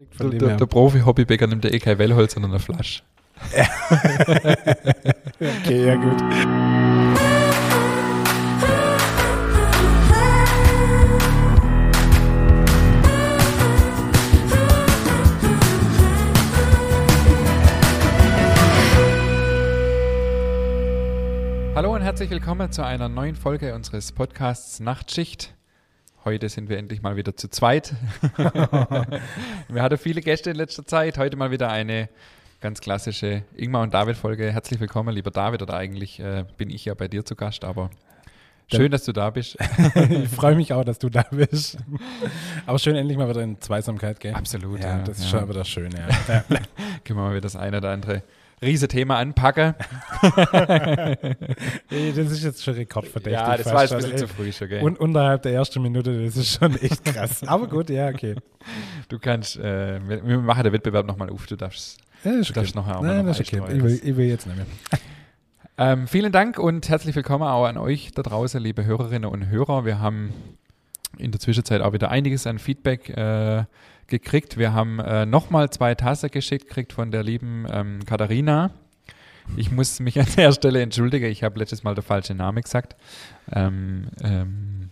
Der, der, der Profi-Hobbybäcker nimmt ja eh kein Wellholz, sondern eine Flasche. okay, ja gut. Hallo und herzlich willkommen zu einer neuen Folge unseres Podcasts Nachtschicht. Heute sind wir endlich mal wieder zu zweit. wir hatten viele Gäste in letzter Zeit. Heute mal wieder eine ganz klassische Ingmar und David Folge. Herzlich willkommen, lieber David. Oder eigentlich äh, bin ich ja bei dir zu Gast, aber schön, dass du da bist. ich freue mich auch, dass du da bist. Aber schön endlich mal wieder in Zweisamkeit, gell? Absolut. Ja, ja, das ist ja. schon wieder schön, ja. ja. Können wir mal wieder das eine oder andere Riesethema anpacken. Ey, das ist jetzt schon rekordverdächtig. ja, das war jetzt ein bisschen ey. zu früh schon, gell? Und unterhalb der ersten Minute, das ist schon echt krass. Aber gut, ja, okay. du kannst, äh, wir, wir machen den Wettbewerb nochmal auf. Du darfst Ja, Du darfst okay. nachher auch mal Nein, noch das ist okay. Ich will, ich will jetzt nicht mehr. Ähm, vielen Dank und herzlich willkommen auch an euch da draußen, liebe Hörerinnen und Hörer. Wir haben in der Zwischenzeit auch wieder einiges an Feedback äh, gekriegt. Wir haben äh, nochmal zwei Tasse geschickt gekriegt von der lieben ähm, Katharina. Ich muss mich an der Stelle entschuldigen, ich habe letztes Mal der falsche Name gesagt. Ähm, ähm,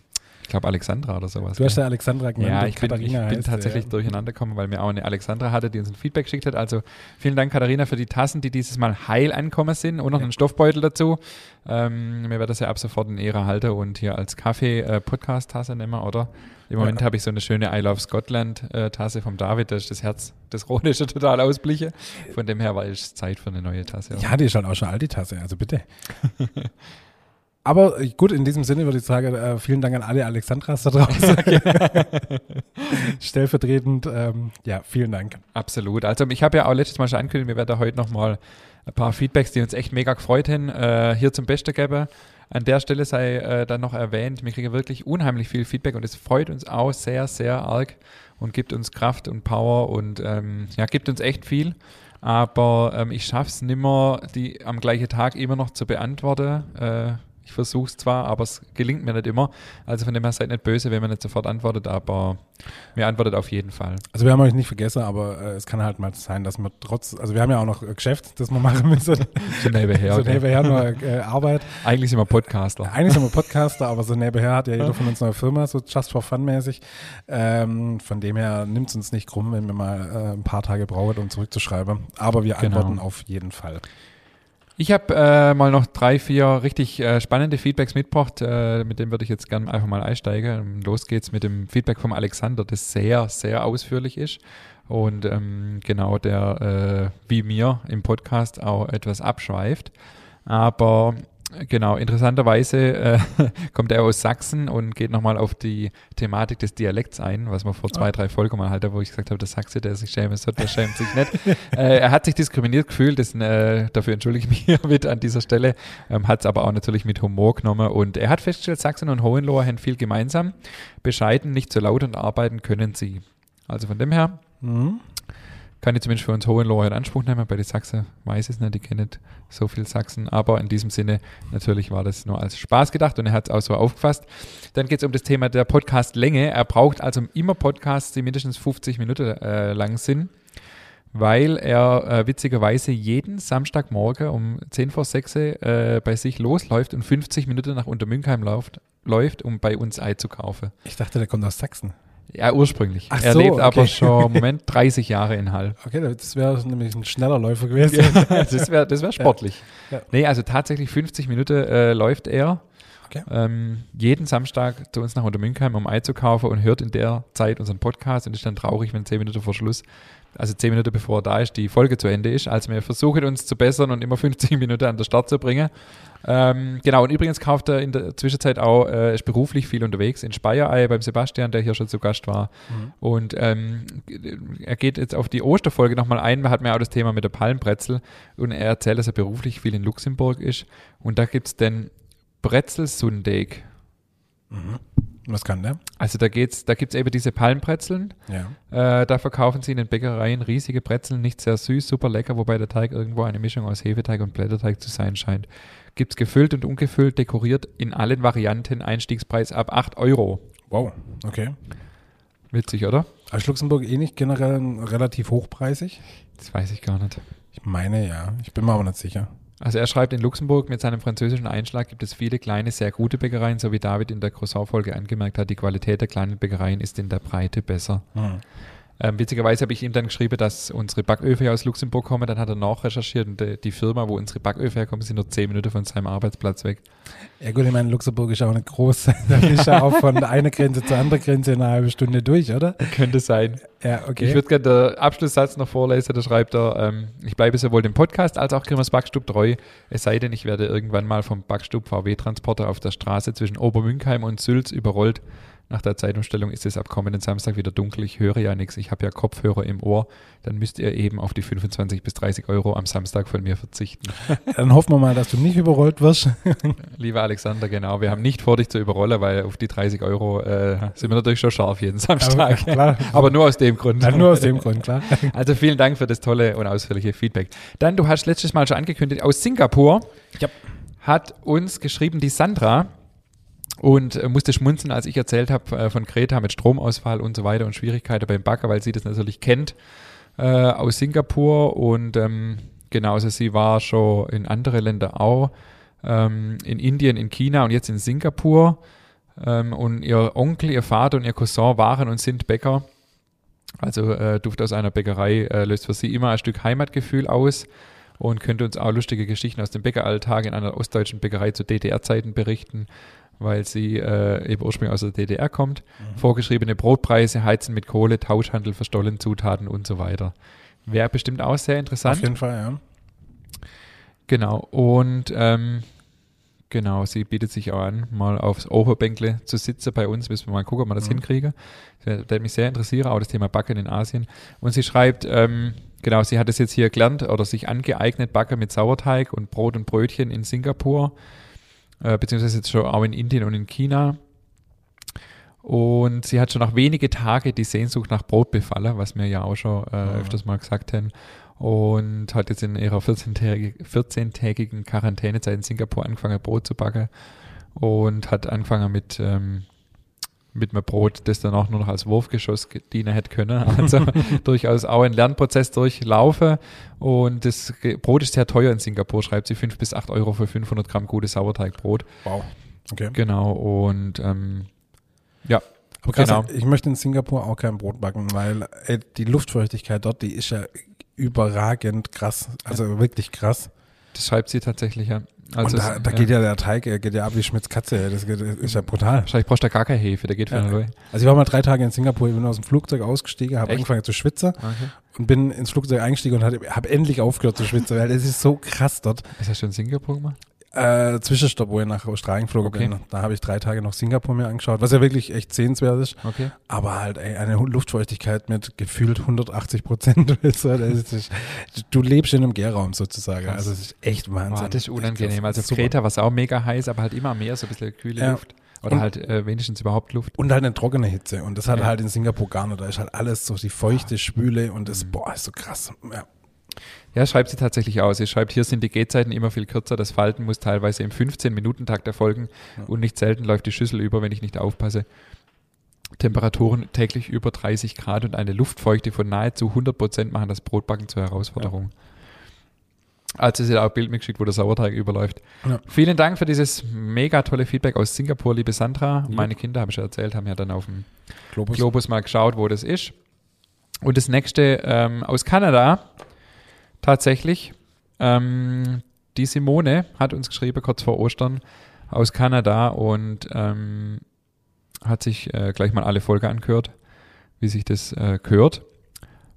ich glaube Alexandra oder sowas. Du hast ja Alexandra genannt. Ja, ich bin, ich Katharina bin heißt, tatsächlich ja. durcheinander gekommen, weil mir auch eine Alexandra hatte, die uns ein Feedback geschickt hat. Also vielen Dank, Katharina, für die Tassen, die dieses Mal heil ankommen sind und noch einen Stoffbeutel dazu. Ähm, mir wird das ja ab sofort in Ehre halten und hier als Kaffee-Podcast-Tasse nehmen, oder? Im Moment habe ich so eine schöne I Love Scotland-Tasse vom David, da ist das Herz des Rhone schon total ausbliche. Von dem her war es Zeit für eine neue Tasse. Ja, die ist halt auch schon alt, die Tasse, also bitte. Aber äh, gut, in diesem Sinne würde ich sagen, äh, vielen Dank an alle Alexandras da draußen. Stellvertretend, ähm, ja, vielen Dank. Absolut. Also ich habe ja auch letztes Mal schon angekündigt, wir werden da heute nochmal ein paar Feedbacks, die uns echt mega gefreut haben, äh, hier zum Besten geben. An der Stelle sei äh, dann noch erwähnt, wir kriegen wirklich unheimlich viel Feedback und es freut uns auch sehr, sehr arg und gibt uns Kraft und Power und ähm, ja, gibt uns echt viel. Aber ähm, ich schaffe es nimmer, die am gleichen Tag immer noch zu beantworten. Äh, ich versuche es zwar, aber es gelingt mir nicht immer. Also von dem her seid nicht böse, wenn man nicht sofort antwortet, aber mir antwortet auf jeden Fall. Also wir haben euch nicht vergessen, aber äh, es kann halt mal sein, dass wir trotz, also wir haben ja auch noch äh, Geschäft, das wir machen müssen. So nebenher. so nebenher noch äh, Arbeit. Eigentlich sind wir Podcaster. Eigentlich sind wir Podcaster, aber so nebenher hat ja jeder von uns eine Firma, so just for fun mäßig. Ähm, von dem her nimmt es uns nicht krumm, wenn wir mal äh, ein paar Tage brauchen, um zurückzuschreiben. Aber wir Genau. antworten auf jeden Fall. Ich habe äh, mal noch drei, vier richtig äh, spannende Feedbacks mitgebracht. Äh, mit dem würde ich jetzt gerne einfach mal einsteigen. Los geht's mit dem Feedback vom Alexander, das sehr, sehr ausführlich ist. Und ähm, genau, der äh, wie mir im Podcast auch etwas abschweift. Aber genau, interessanterweise äh, kommt er aus Sachsen und geht nochmal auf die Thematik des Dialekts ein, was wir vor zwei, drei Folgen mal hatte, wo ich gesagt habe, der Sachse, der sich schämen sollte, der schämt sich nicht. äh, er hat sich diskriminiert gefühlt, das, äh, dafür entschuldige ich mich hiermit an dieser Stelle, ähm, hat es aber auch natürlich mit Humor genommen und er hat festgestellt, Sachsen und Hohenlohe haben viel gemeinsam, bescheiden, nicht so laut und arbeiten können sie. Also von dem her Mhm. Kann ich zumindest für uns Hohenlohe in Anspruch nehmen. Bei den Sachsen weiß es nicht, die kennen nicht so viel Sachsen. Aber in diesem Sinne, natürlich war das nur als Spaß gedacht und er hat es auch so aufgefasst. Dann geht es um das Thema der Podcast-Länge. Er braucht also immer Podcasts, die mindestens 50 Minuten äh, lang sind, weil er äh, witzigerweise jeden Samstagmorgen um 10 vor 6 äh, bei sich losläuft und 50 Minuten nach Untermünkheim läuft, läuft, um bei uns einzukaufen. Ich dachte, der kommt aus Sachsen. Ja, ursprünglich. Ach er so, lebt aber okay. schon, Moment, 30 Jahre in Hall. Okay, das wäre nämlich ein schneller Läufer gewesen. das wäre das wär sportlich. Ja. Nee, also tatsächlich 50 Minuten äh, läuft er Okay. ähm, jeden Samstag zu uns nach Untermünkheim, um einzukaufen und hört in der Zeit unseren Podcast und ist dann traurig, wenn 10 Minuten vor Schluss, also 10 Minuten bevor er da ist, die Folge zu Ende ist. Also wir versuchen uns zu bessern und immer 50 Minuten an der Start zu bringen. Ähm, genau, und übrigens kauft er in der Zwischenzeit auch, äh, ist beruflich viel unterwegs in Speyereihe beim Sebastian, der hier schon zu Gast war. Und ähm, er geht jetzt auf die Osterfolge nochmal ein. Wir hatten ja auch das Thema mit der Palmbrezel und er erzählt, dass er beruflich viel in Luxemburg ist. Und da gibt es den Brezelsundeeg. Was kann der? Also da geht's, da gibt es eben diese Palmbrezeln. Ja. Äh, da verkaufen sie in den Bäckereien riesige Brezeln, nicht sehr süß, super lecker, wobei der Teig irgendwo eine Mischung aus Hefeteig und Blätterteig zu sein scheint. Gibt es gefüllt und ungefüllt, dekoriert in allen Varianten, Einstiegspreis ab 8 Euro. Wow, okay. Witzig, oder? Ist Luxemburg eh nicht generell relativ hochpreisig? Das weiß ich gar nicht. Ich meine ja. Ich bin mir aber nicht sicher. Also er schreibt, in Luxemburg mit seinem französischen Einschlag gibt es viele kleine, sehr gute Bäckereien, so wie David in der Croissant-Folge angemerkt hat, die Qualität der kleinen Bäckereien ist in der Breite besser. Hm. Ähm, witzigerweise habe ich ihm dann geschrieben, dass unsere Backöfe aus Luxemburg kommen. Dann hat er nachrecherchiert und die, die Firma, wo unsere Backöfe herkommen, sind nur zehn Minuten von seinem Arbeitsplatz weg. Ja gut, ich meine, Luxemburg ist auch nicht groß. da ist ja auch von einer Grenze zur anderen Grenze in einer halben Stunde durch, oder? Könnte sein. Ja, okay. Ich würde gerne den Abschlusssatz noch vorlesen. Da schreibt er, ähm, ich bleibe sowohl dem Podcast als auch Grimmers Backstub treu. Es sei denn, ich werde irgendwann mal vom Backstub VW-Transporter auf der Straße zwischen Obermünkheim und Sülz überrollt. Nach der Zeitumstellung ist es ab kommenden Samstag wieder dunkel. Ich höre ja nichts. Ich habe ja Kopfhörer im Ohr. Dann müsst ihr eben auf die 25 bis 30 Euro am Samstag von mir verzichten. Dann hoffen wir mal, dass du nicht überrollt wirst. Lieber Alexander, genau. Wir haben nicht vor, dich zu überrollen, weil auf die 30 Euro äh, sind wir natürlich schon scharf jeden Samstag. Aber. Aber nur aus dem Grund. Ja, nur aus dem Grund, klar. Also vielen Dank für das tolle und ausführliche Feedback. Dann, du hast letztes Mal schon angekündigt, aus Singapur Ja. hat uns geschrieben die Sandra und äh, musste schmunzeln, als ich erzählt habe äh, von Kreta mit Stromausfall und so weiter und Schwierigkeiten beim Bagger, weil sie das natürlich kennt äh, aus Singapur. Und ähm, genau, also sie war schon in andere Länder auch, ähm, in Indien, in China und jetzt in Singapur. Ähm, und ihr Onkel, ihr Vater und ihr Cousin waren und sind Bäcker. Also äh, Duft aus einer Bäckerei äh, löst für sie immer ein Stück Heimatgefühl aus und könnte uns auch lustige Geschichten aus dem Bäckeralltag in einer ostdeutschen Bäckerei zu DDR-Zeiten berichten, weil sie äh, eben ursprünglich aus der DDR kommt. Vorgeschriebene Brotpreise, Heizen mit Kohle, Tauschhandel, verstollene Zutaten und so weiter. Wäre bestimmt auch sehr Auf interessant. jeden Fall, ja. Genau. Und ähm, genau, sie bietet sich auch an, mal aufs Oberbänkle zu sitzen bei uns. Müssen wir mal gucken, ob wir das Mhm. hinkriegen. Das würde mich sehr interessieren, auch das Thema Backen in Asien. Und sie schreibt, ähm, genau, sie hat es jetzt hier gelernt oder sich angeeignet, Backen mit Sauerteig und Brot und Brötchen in Singapur, äh, beziehungsweise jetzt schon auch in Indien und in China. Und sie hat schon nach wenige Tage die Sehnsucht nach Brot befallen, was wir ja auch schon äh, Mhm. öfters mal gesagt haben. Und hat jetzt in ihrer 14-tägig- 14-tägigen Quarantänezeit in Singapur angefangen, Brot zu backen. Und hat angefangen mit, ähm, mit einem Brot, das dann auch nur noch als Wurfgeschoss dienen hätte können. Also durchaus auch ein Lernprozess durchlaufen. Und das Brot ist sehr teuer in Singapur, schreibt sie, 5 bis 8 Euro für 500 Gramm gutes Sauerteigbrot. Wow. Okay. Genau, und ähm, ja, Aber krass, Genau. ich möchte in Singapur auch kein Brot backen, weil ey, die Luftfeuchtigkeit dort, die ist ja überragend krass. Also wirklich krass. das schreibt sie tatsächlich, ja. Also und da, da geht ja der Teig, er geht ja ab wie Schmitz Katze. Das, geht, das ist ja brutal. Wahrscheinlich brauchst du da gar keine Hefe, der geht für Ja. Leute. Also ich war mal drei Tage in Singapur, ich bin aus dem Flugzeug ausgestiegen, habe angefangen zu schwitzen Okay. und bin ins Flugzeug eingestiegen und habe endlich aufgehört zu schwitzen, weil es ist so krass dort. Hast du in Singapur gemacht? Äh, Zwischenstopp, wo ich nach Australien geflogen Okay. bin. Da habe ich drei Tage noch Singapur mir angeschaut, was ja wirklich echt sehenswert ist. Okay. Aber halt ey, eine Luftfeuchtigkeit mit gefühlt 180 Prozent. Du lebst in einem Gärraum sozusagen. Krass. Also es ist echt Wahnsinn. Boah, das ist unangenehm. Also auf. Kreta war es auch mega heiß, aber halt immer mehr, so ein bisschen kühle Ja. Luft. Oder Und- halt äh, wenigstens überhaupt Luft. Und halt eine trockene Hitze. Und das hat Ja. halt in Singapur gar nicht. Da ist halt alles so die feuchte Spüle und das, boah, ist so krass. Ja. Ja, schreibt sie tatsächlich aus. Sie schreibt, hier sind die Gehzeiten immer viel kürzer. Das Falten muss teilweise im 15-Minuten-Takt erfolgen und nicht selten läuft die Schüssel über, wenn ich nicht aufpasse. Temperaturen täglich über 30 Grad und eine Luftfeuchte von nahezu 100 Prozent machen das Brotbacken zur Herausforderung. Also sie hat auch ein Bild mitgeschickt, wo der Sauerteig überläuft. Ja. Vielen Dank für dieses mega tolle Feedback aus Singapur, liebe Sandra. Ja. Meine Kinder, habe ich ja erzählt, haben ja dann auf dem Globus. Globus mal geschaut, wo das ist. Und das nächste ähm, aus Kanada, tatsächlich. Ähm, die Simone hat uns geschrieben, kurz vor Ostern, aus Kanada und ähm, hat sich äh, gleich mal alle Folge angehört, wie sich das äh, gehört.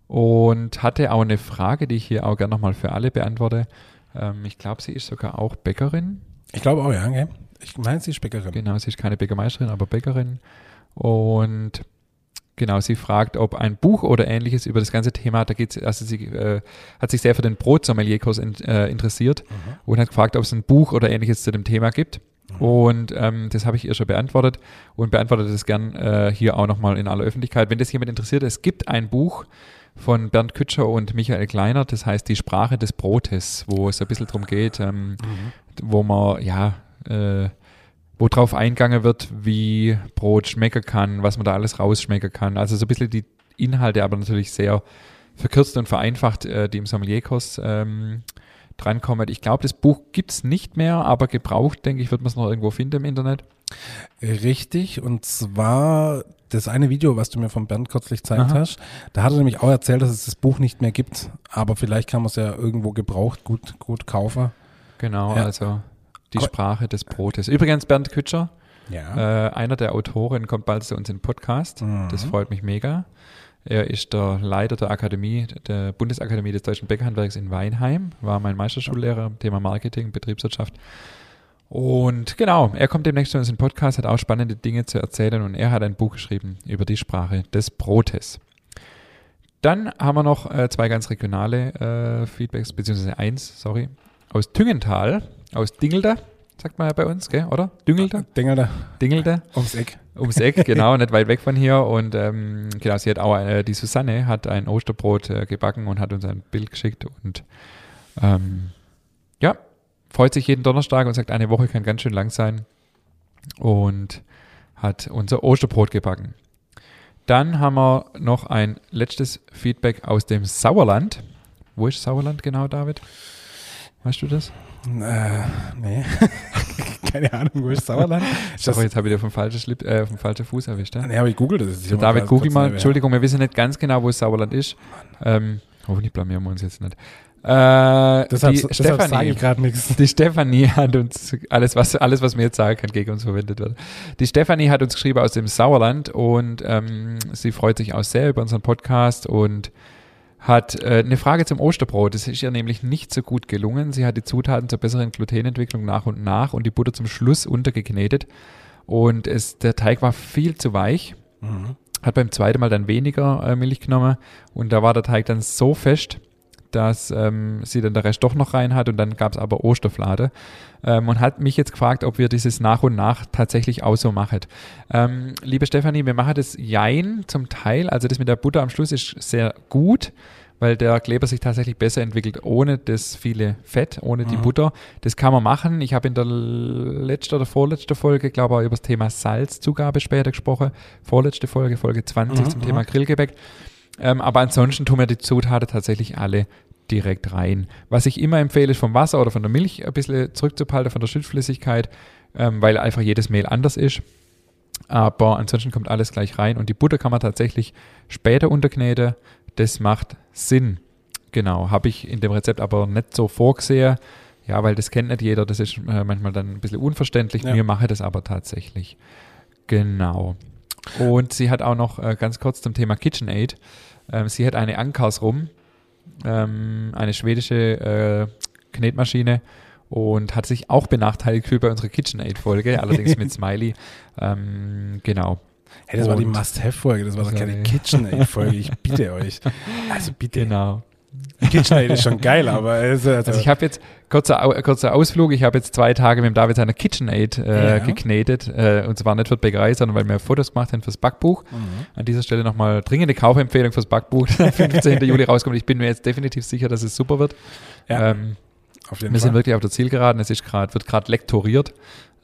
Und hatte auch eine Frage, die ich hier auch gerne nochmal für alle beantworte. Ähm, ich glaube, sie ist sogar auch Bäckerin. Ich glaube auch, ja. Okay. Ich meine, sie ist Bäckerin. Genau, sie ist keine Bäckermeisterin, aber Bäckerin. Und genau, sie fragt, ob ein Buch oder ähnliches über das ganze Thema, da geht's, also sie äh, hat sich sehr für den Brotsommelier-Kurs in, äh, interessiert Mhm. und hat gefragt, ob es ein Buch oder ähnliches zu dem Thema gibt. Und ähm, das habe ich ihr schon beantwortet und beantwortet es gern äh, hier auch nochmal in aller Öffentlichkeit. Wenn das jemand interessiert, es gibt ein Buch von Bernd Kütscher und Michael Kleiner, das heißt Die Sprache des Brotes, wo es ein bisschen drum geht, ähm, Mhm. wo man, ja, äh, wo drauf eingegangen wird, wie Brot schmecken kann, was man da alles rausschmecken kann. Also so ein bisschen die Inhalte, aber natürlich sehr verkürzt und vereinfacht, äh, die im Sommelierkurs ähm, drankommen. Ich glaube, das Buch gibt es nicht mehr, aber gebraucht, denke ich, wird man es noch irgendwo finden im Internet. Richtig, und zwar das eine Video, was du mir von Bernd kürzlich gezeigt Aha. hast, da hat er nämlich auch erzählt, dass es das Buch nicht mehr gibt, aber vielleicht kann man es ja irgendwo gebraucht gut, gut kaufen. Genau, Ja. also die Aber- Sprache des Brotes. Übrigens, Bernd Kütscher, Ja. äh, einer der Autoren, kommt bald zu uns in den Podcast. Das Mhm. freut mich mega. Er ist der Leiter der Akademie, der Bundesakademie des Deutschen Bäckerhandwerks in Weinheim, war mein Meisterschullehrer im Thema Marketing, Betriebswirtschaft. Und genau, er kommt demnächst zu uns in den Podcast, hat auch spannende Dinge zu erzählen und er hat ein Buch geschrieben über die Sprache des Brotes. Dann haben wir noch äh, zwei ganz regionale äh, Feedbacks, beziehungsweise eins, sorry, aus Tüngental, aus Dingelder, sagt man ja bei uns, gell, oder? Düngelder? Dingelder Dingelder? ums Eck. ums Eck, genau, nicht weit weg von hier. Und ähm, genau, sie hat auch, äh, die Susanne hat ein Osterbrot äh, gebacken und hat uns ein Bild geschickt und ähm, ja, freut sich jeden Donnerstag und sagt, eine Woche kann ganz schön lang sein und hat unser Osterbrot gebacken. Dann haben wir noch ein letztes Feedback aus dem Sauerland. Wo ist Sauerland genau, David? Weißt du das? Äh, nee. Keine Ahnung, wo ist Sauerland? Ist Sorry, jetzt habe ich dir vom falschen, Slip, äh, vom falschen Fuß erwischt. Ja? nee, aber ich google das. Der David, google mal. Entschuldigung, wir wissen nicht ganz genau, wo Sauerland ist. Ähm, hoffentlich blamieren wir uns jetzt nicht. Äh, Deshalb, die deshalb sage Stefanie, ich gerade nichts. die Stefanie hat uns, alles was, alles, was mir jetzt sagen kann, gegen uns verwendet wird. Die Stefanie hat uns geschrieben aus dem Sauerland und ähm, sie freut sich auch sehr über unseren Podcast und hat äh, eine Frage zum Osterbrot. Das ist ihr nämlich nicht so gut gelungen. Sie hat die Zutaten zur besseren Glutenentwicklung nach und nach und die Butter zum Schluss untergeknetet. Und es, der Teig war viel zu weich Mhm. hat beim zweiten Mal dann weniger äh, Milch genommen und da war der Teig dann so fest, dass ähm, sie dann der Rest doch noch rein hat und dann gab es aber Osterflade ähm, und hat mich jetzt gefragt, ob wir dieses nach und nach tatsächlich auch so machen. Ähm, liebe Stefanie, wir machen das Jein zum Teil, also das mit der Butter am Schluss ist sehr gut, weil der Kleber sich tatsächlich besser entwickelt ohne das viele Fett, ohne die Mhm. Butter. Das kann man machen. Ich habe in der letzten oder vorletzten Folge, glaube ich, über das Thema Salzzugabe später gesprochen. Vorletzte Folge, Folge 20 Mhm, zum mhm. Thema Grillgebäck. Ähm, aber ansonsten tun wir die Zutaten tatsächlich alle direkt rein. Was ich immer empfehle, ist vom Wasser oder von der Milch ein bisschen zurückzuhalten, von der Schüttflüssigkeit, ähm, weil einfach jedes Mehl anders ist. Aber ansonsten kommt alles gleich rein und die Butter kann man tatsächlich später unterkneten. Das macht Sinn. Genau, habe ich in dem Rezept aber nicht so vorgesehen. Ja, weil das kennt nicht jeder, das ist äh, manchmal dann ein bisschen unverständlich. Ja. Wir machen das aber tatsächlich. Genau. Und sie hat auch noch äh, ganz kurz zum Thema KitchenAid. Ähm, sie hat eine Ankars rum, ähm, eine schwedische äh, Knetmaschine und hat sich auch benachteiligt gefühlt bei unserer KitchenAid-Folge, allerdings mit Smiley. Ähm, genau. Hey, das war die Und- Must-Have-Folge, das war doch keine KitchenAid-Folge, ich bitte euch. Also bitte. Genau. KitchenAid ist schon geil, aber also, Also ich habe jetzt, kurzer, Au- kurzer Ausflug, ich habe jetzt zwei Tage mit dem David seiner KitchenAid äh, Ja. geknetet. Äh, und zwar nicht für Bäckerei, sondern weil wir Fotos gemacht haben fürs Backbuch. Mhm. An dieser Stelle nochmal dringende Kaufempfehlung fürs Backbuch, das am 15. Juli rauskommt. Ich bin mir jetzt definitiv sicher, dass es super wird. Ja, Ähm, wir sind Fall. wirklich auf der Zielgeraden. Es ist grad, wird gerade lektoriert.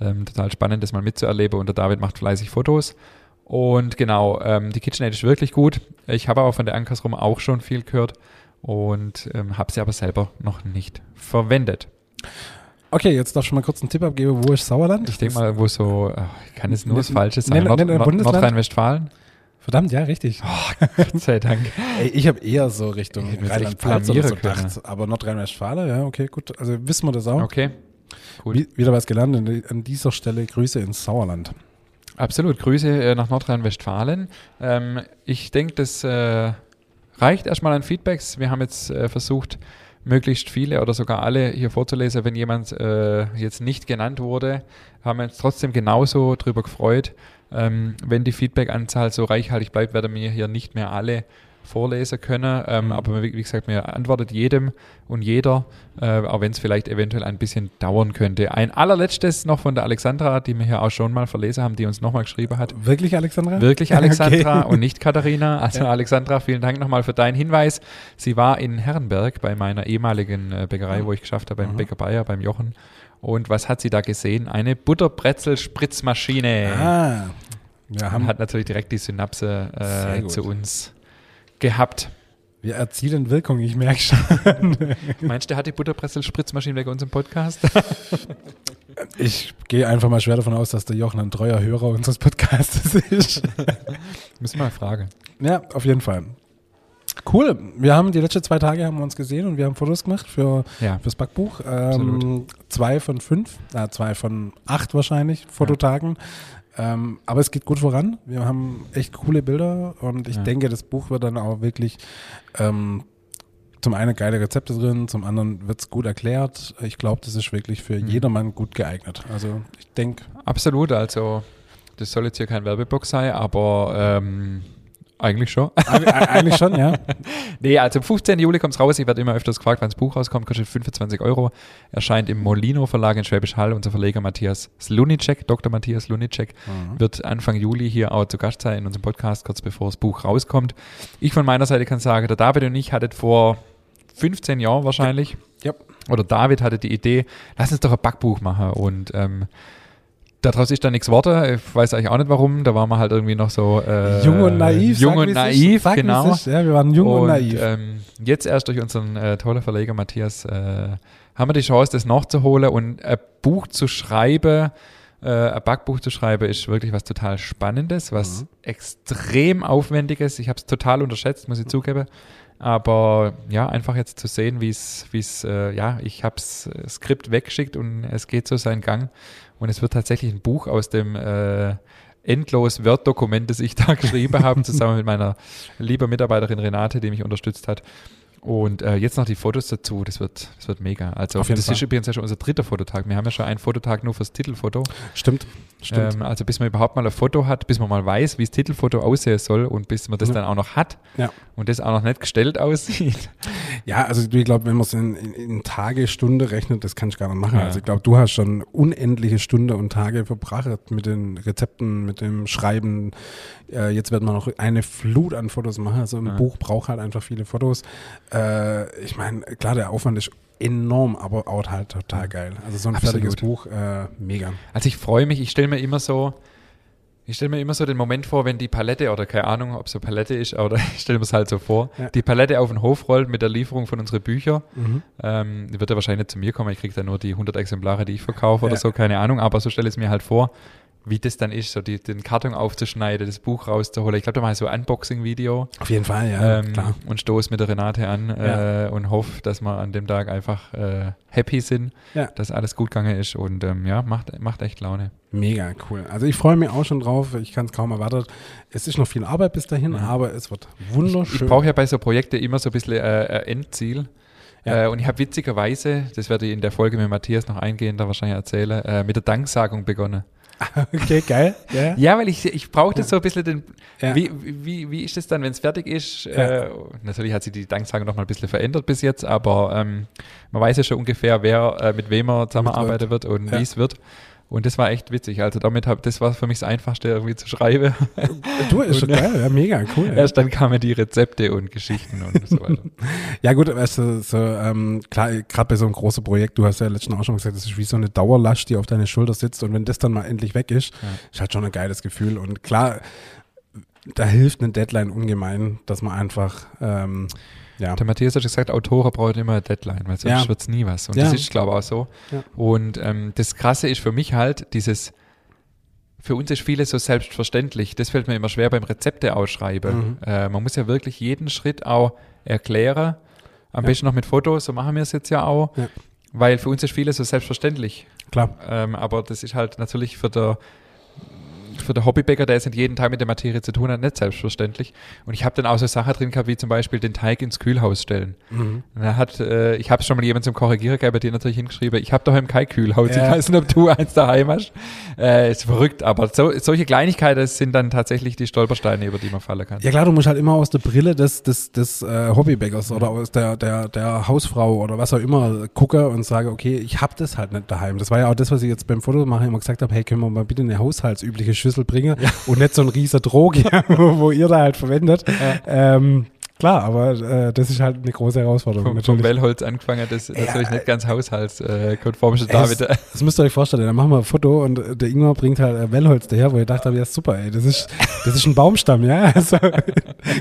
Ähm, total spannend, das mal mitzuerleben. Und der David macht fleißig Fotos. Und genau, ähm, die KitchenAid ist wirklich gut. Ich habe aber von der Ankers rum auch schon viel gehört und ähm, habe sie aber selber noch nicht verwendet. Okay, jetzt darf ich schon mal kurz einen Tipp abgeben. Wo ist Sauerland? Ich denke mal, wo so, ach, kann es nur das Falsche sein? nenn- Nord Nord. Nordrhein-Westfalen? Verdammt, ja, richtig. Gott sei Dank. Ey, ich habe eher so Richtung Rheinland-Pfalz oder so gedacht. Aber Nordrhein-Westfalen, ja, okay, gut. Also wissen wir das auch. Okay. Gut. Wie, wieder was gelernt. An, an dieser Stelle Grüße ins Sauerland. Absolut. Grüße äh, nach Nordrhein-Westfalen. Ähm, ich denke, das äh, reicht erstmal an Feedbacks. Wir haben jetzt äh, versucht, möglichst viele oder sogar alle hier vorzulesen. Wenn jemand äh, jetzt nicht genannt wurde, haben wir uns trotzdem genauso drüber gefreut. Ähm, wenn die Feedback-Anzahl so reichhaltig bleibt, werden wir hier nicht mehr alle vorlesen können. Ähm, Mhm. Aber wie, gesagt, mir antwortet jedem und jeder, äh, auch wenn es vielleicht eventuell ein bisschen dauern könnte. Ein allerletztes noch von der Alexandra, die wir hier auch schon mal verlesen haben, die uns nochmal geschrieben hat. Wirklich, Alexandra? Wirklich Alexandra Okay. und nicht Katharina. Also Ja. Alexandra, vielen Dank nochmal für deinen Hinweis. Sie war in Herrenberg bei meiner ehemaligen äh, Bäckerei, wo ich geschafft habe, beim Mhm. Bäcker Bayer, beim Jochen. Und was hat sie da gesehen? Eine Butterbrezel-Spritzmaschine. Ah, wir haben hat natürlich direkt die Synapse äh, zu uns gehabt. Wir erzielen Wirkung, ich merke schon. Meinst du, der hat die Butterbrezel-Spritzmaschine wegen unserem Podcast? ich gehe einfach mal schwer davon aus, dass der Jochen ein treuer Hörer unseres Podcasts ist. Müssen wir mal fragen. Ja, auf jeden Fall. Cool. Wir haben die letzten zwei Tage haben wir uns gesehen und wir haben Fotos gemacht für ja. fürs Backbuch. Ähm, zwei von fünf, äh, zwei von acht wahrscheinlich Fototagen. Ja. Ähm, aber es geht gut voran. Wir haben echt coole Bilder und ich ja. denke, das Buch wird dann auch wirklich ähm, zum einen geile Rezepte drin, zum anderen wird es gut erklärt. Ich glaube, das ist wirklich für mhm. jedermann gut geeignet. Also ich denke. Absolut, also das soll jetzt hier kein Werbeblock sein, aber ähm, eigentlich schon. Eigentlich schon, ja. nee, also am 15. Juli kommt es raus. Ich werde immer öfters gefragt, wann das Buch rauskommt. Kostet 25 Euro. Erscheint im Molino Verlag in Schwäbisch Hall. Unser Verleger Matthias Slunicek, Dr. Matthias Slunicek, mhm. wird Anfang Juli hier auch zu Gast sein in unserem Podcast, kurz bevor das Buch rauskommt. Ich von meiner Seite kann sagen, der David und ich hattet vor 15 Jahren wahrscheinlich. Ja. Oder David hatte die Idee, lass uns doch ein Backbuch machen. Und ähm, daraus ist dann nichts Worte. Ich weiß eigentlich auch nicht warum. Da waren wir halt irgendwie noch so äh, jung und naiv. Jung und naiv, sag, genau. Ist, ja, wir waren jung und, und naiv. Ähm, jetzt erst durch unseren äh, tollen Verleger Matthias äh, haben wir die Chance, das nachzuholen und ein Buch zu schreiben. Äh, ein Backbuch zu schreiben ist wirklich was total Spannendes, was mhm. extrem Aufwendiges. Ich habe es total unterschätzt, muss ich zugeben. Aber ja, einfach jetzt zu sehen, wie es, wie es, äh, ja, ich habe das äh, Skript weggeschickt und es geht so seinen Gang. Und es wird tatsächlich ein Buch aus dem äh, endlos Word-Dokument, das ich da geschrieben habe, zusammen mit meiner lieben Mitarbeiterin Renate, die mich unterstützt hat. Und äh, jetzt noch die Fotos dazu, das wird, das wird mega. Also das Fall. ist übrigens ja schon unser dritter Fototag. Wir haben ja schon einen Fototag nur fürs Titelfoto. Stimmt, stimmt. Ähm, also bis man überhaupt mal ein Foto hat, bis man mal weiß, wie das Titelfoto aussehen soll und bis man das ja. dann auch noch hat ja. und das auch noch nicht gestellt aussieht. Ja, also ich glaube, wenn man es in, in, in, Tage, Stunde rechnet, das kann ich gar nicht machen. Ja. Also ich glaube, du hast schon unendliche Stunden und Tage verbracht mit den Rezepten, mit dem Schreiben. Äh, jetzt wird man noch eine Flut an Fotos machen. Also ein Buch braucht halt einfach viele Fotos. Äh, ich meine, klar, der Aufwand ist enorm, aber auch halt total geil. Also so ein Absolut. fertiges Buch, äh, mega. Also ich freue mich, ich stelle mir immer so, ich stelle mir immer so den Moment vor, wenn die Palette, oder keine Ahnung, ob es so Palette ist, oder ich stelle mir es halt so vor, ja. die Palette auf den Hof rollt mit der Lieferung von unseren Büchern. Mhm. Ähm, die wird ja wahrscheinlich nicht zu mir kommen, ich kriege dann nur die 100 Exemplare, die ich verkaufe ja. oder so, keine Ahnung, aber so stelle ich es mir halt vor wie das dann ist, so die, den Karton aufzuschneiden, das Buch rauszuholen. Ich glaube, da mache ich so ein Unboxing-Video. Auf jeden Fall, ja. Ähm, klar. Und stoße mit der Renate an ja. äh, und hoffe, dass wir an dem Tag einfach äh, happy sind, ja. dass alles gut gegangen ist und ähm, ja, macht, macht echt Laune. Mega cool. Also ich freue mich auch schon drauf. Ich kann es kaum erwarten. Es ist noch viel Arbeit bis dahin, ja. aber es wird wunderschön. Ich, ich brauche ja bei so Projekten immer so ein bisschen äh, Endziel. Ja. Äh, und ich habe witzigerweise, das werde ich in der Folge mit Matthias noch eingehender wahrscheinlich erzählen, äh, mit der Danksagung begonnen. Okay, geil. Ja, ja weil ich, ich brauchte ja. so ein bisschen den. Ja. Wie, wie, wie ist es dann, wenn es fertig ist? Äh, natürlich hat sich die Danksagung noch mal ein bisschen verändert bis jetzt, aber ähm, man weiß ja schon ungefähr, wer äh, mit wem er zusammenarbeiten wird und wie es wird. Und das war echt witzig. Also damit hab, das war für mich das Einfachste irgendwie zu schreiben. Du, ist schon geil, ja, mega, cool. Erst dann kamen die Rezepte und Geschichten und so weiter. ja gut, du, so, ähm, klar, gerade bei so einem großen Projekt, du hast ja letztens auch schon gesagt, das ist wie so eine Dauerlast, die auf deine Schulter sitzt und wenn das dann mal endlich weg ist, ja. ist halt schon ein geiles Gefühl. Und klar, da hilft eine Deadline ungemein, dass man einfach ähm, ja. Der Matthias hat gesagt, Autoren brauchen immer eine Deadline, weil sonst ja. wird es nie was. Und ja. das ist, glaube ich, auch so. Und ähm, das Krasse ist für mich halt dieses, für uns ist vieles so selbstverständlich. Das fällt mir immer schwer beim Rezepte ausschreiben. Mhm. Äh, man muss ja wirklich jeden Schritt auch erklären. Am besten noch mit Fotos, so machen wir es jetzt ja auch. Weil für uns ist vieles so selbstverständlich. Klar. Ähm, aber das ist halt natürlich für der für den Hobbybäcker, der jetzt nicht jeden Tag mit der Materie zu tun hat, nicht selbstverständlich. Und ich habe dann auch so Sachen drin gehabt, wie zum Beispiel den Teig ins Kühlhaus stellen. Mhm. Und er hat, äh, ich habe schon mal jemand zum Korrigieren bei dir natürlich hingeschrieben, ich habe doch im kein Kühlhaus. Ja. Ich weiß nicht, ob du eins daheim hast. Äh, ist verrückt, aber so, solche Kleinigkeiten sind dann tatsächlich die Stolpersteine, über die man fallen kann. Ja klar, du musst halt immer aus der Brille des, des, des äh, Hobbybäckers oder aus der, der, der Hausfrau oder was auch immer gucken und sage, okay, ich habe das halt nicht daheim. Das war ja auch das, was ich jetzt beim Fotomachen immer gesagt habe, hey, können wir mal bitte eine haushaltsübliche Schlüssel bringen ja. und nicht so ein riesiger Drog, wo, ihr da halt verwendet. Ja. Ähm, Klar, aber äh, das ist halt eine große Herausforderung. Vom, vom Wellholz angefangen, das ist natürlich nicht ganz haushaltskonform ist David. Das müsst ihr euch vorstellen, dann machen wir ein Foto und der Ingmar bringt halt äh, Wellholz daher, wo ich dachte, ja super, ey, das ist, das ist ein Baumstamm, ja. Also,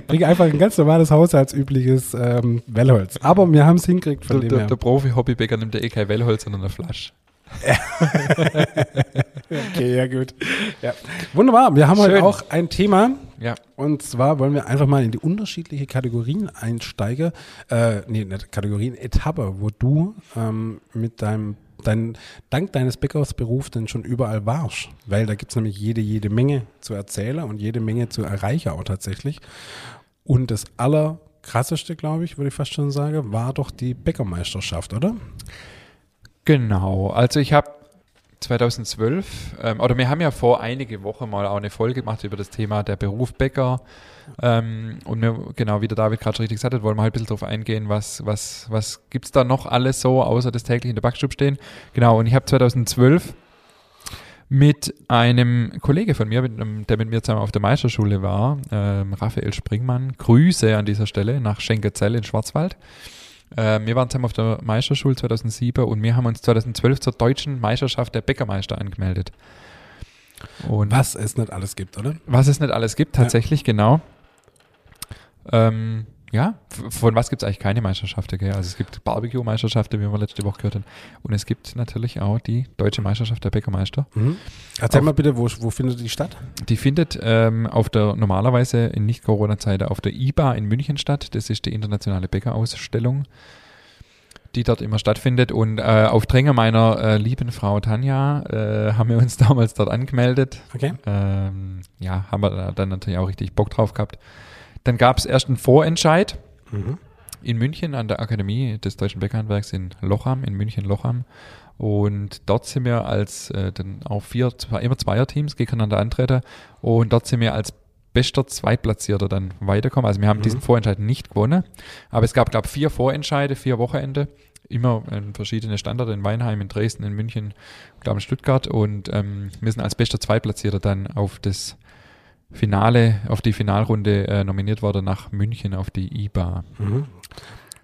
bring einfach ein ganz normales haushaltsübliches ähm, Wellholz. Aber wir haben es hingekriegt von der, dem her. Der Profi-Hobbybäcker nimmt ja eh kein Wellholz, sondern eine Flasche. okay, ja gut. Ja. Wunderbar, wir haben Schön. heute auch ein Thema. Ja. Und zwar wollen wir einfach mal in die unterschiedlichen Kategorien einsteigen. Äh, nee, nicht Kategorien, Etappe, wo du ähm, mit deinem dein, dank deines Bäckersberufs denn schon überall warst. Weil da gibt es nämlich jede, jede Menge zu erzählen und jede Menge zu erreichen auch tatsächlich. Und das allerkrasseste, glaube ich, würde ich fast schon sagen, war doch die Bäckermeisterschaft, oder? Genau, also ich habe 2012, ähm, oder wir haben ja vor einige Wochen mal auch eine Folge gemacht über das Thema der Beruf Bäcker. Ähm, und wir, genau, wie der David gerade schon richtig gesagt hat, wollen wir halt ein bisschen darauf eingehen, was, was, was gibt es da noch alles so, außer das täglich in der Backstube stehen. Genau, und ich habe 2012 mit einem Kollege von mir, mit einem, der mit mir zusammen auf der Meisterschule war, ähm, Raphael Springmann, Grüße an dieser Stelle nach Schenkezell in Schwarzwald. Äh, wir waren zusammen auf der Meisterschule 2007 und wir haben uns 2012 zur deutschen Meisterschaft der Bäckermeister angemeldet. Und was es nicht alles gibt, oder? Was es nicht alles gibt, tatsächlich, ja. genau. Ähm, ja, von was gibt es eigentlich keine Meisterschaften? Gell? Also es gibt Barbecue-Meisterschaften, wie wir letzte Woche gehört haben. Und es gibt natürlich auch die Deutsche Meisterschaft der Bäckermeister. Mhm. Erzähl auf, mal bitte, wo, wo findet die statt? Die findet ähm, auf der normalerweise in Nicht-Corona-Zeit auf der IBA in München statt. Das ist die internationale Bäckerausstellung, die dort immer stattfindet. Und äh, auf Drängen meiner äh, lieben Frau Tanja äh, haben wir uns damals dort angemeldet. Okay. Ähm, ja, haben wir dann natürlich auch richtig Bock drauf gehabt. Dann gab es erst einen Vorentscheid mhm. in München an der Akademie des Deutschen Bäckerhandwerks in Lochham, in München-Lochham. Und dort sind wir als äh, dann auch vier, immer Zweierteams gegeneinander antreten. Und dort sind wir als bester Zweitplatzierter dann weiterkommen. Also wir haben mhm. diesen Vorentscheid nicht gewonnen. Aber es gab, glaube ich, vier Vorentscheide, vier Wochenende. Immer in verschiedene Standorte in Weinheim, in Dresden, in München, glaube in Stuttgart. Und ähm, wir sind als bester Zweitplatzierter dann auf das Finale, auf die Finalrunde äh, nominiert worden nach München auf die IBA. Mhm.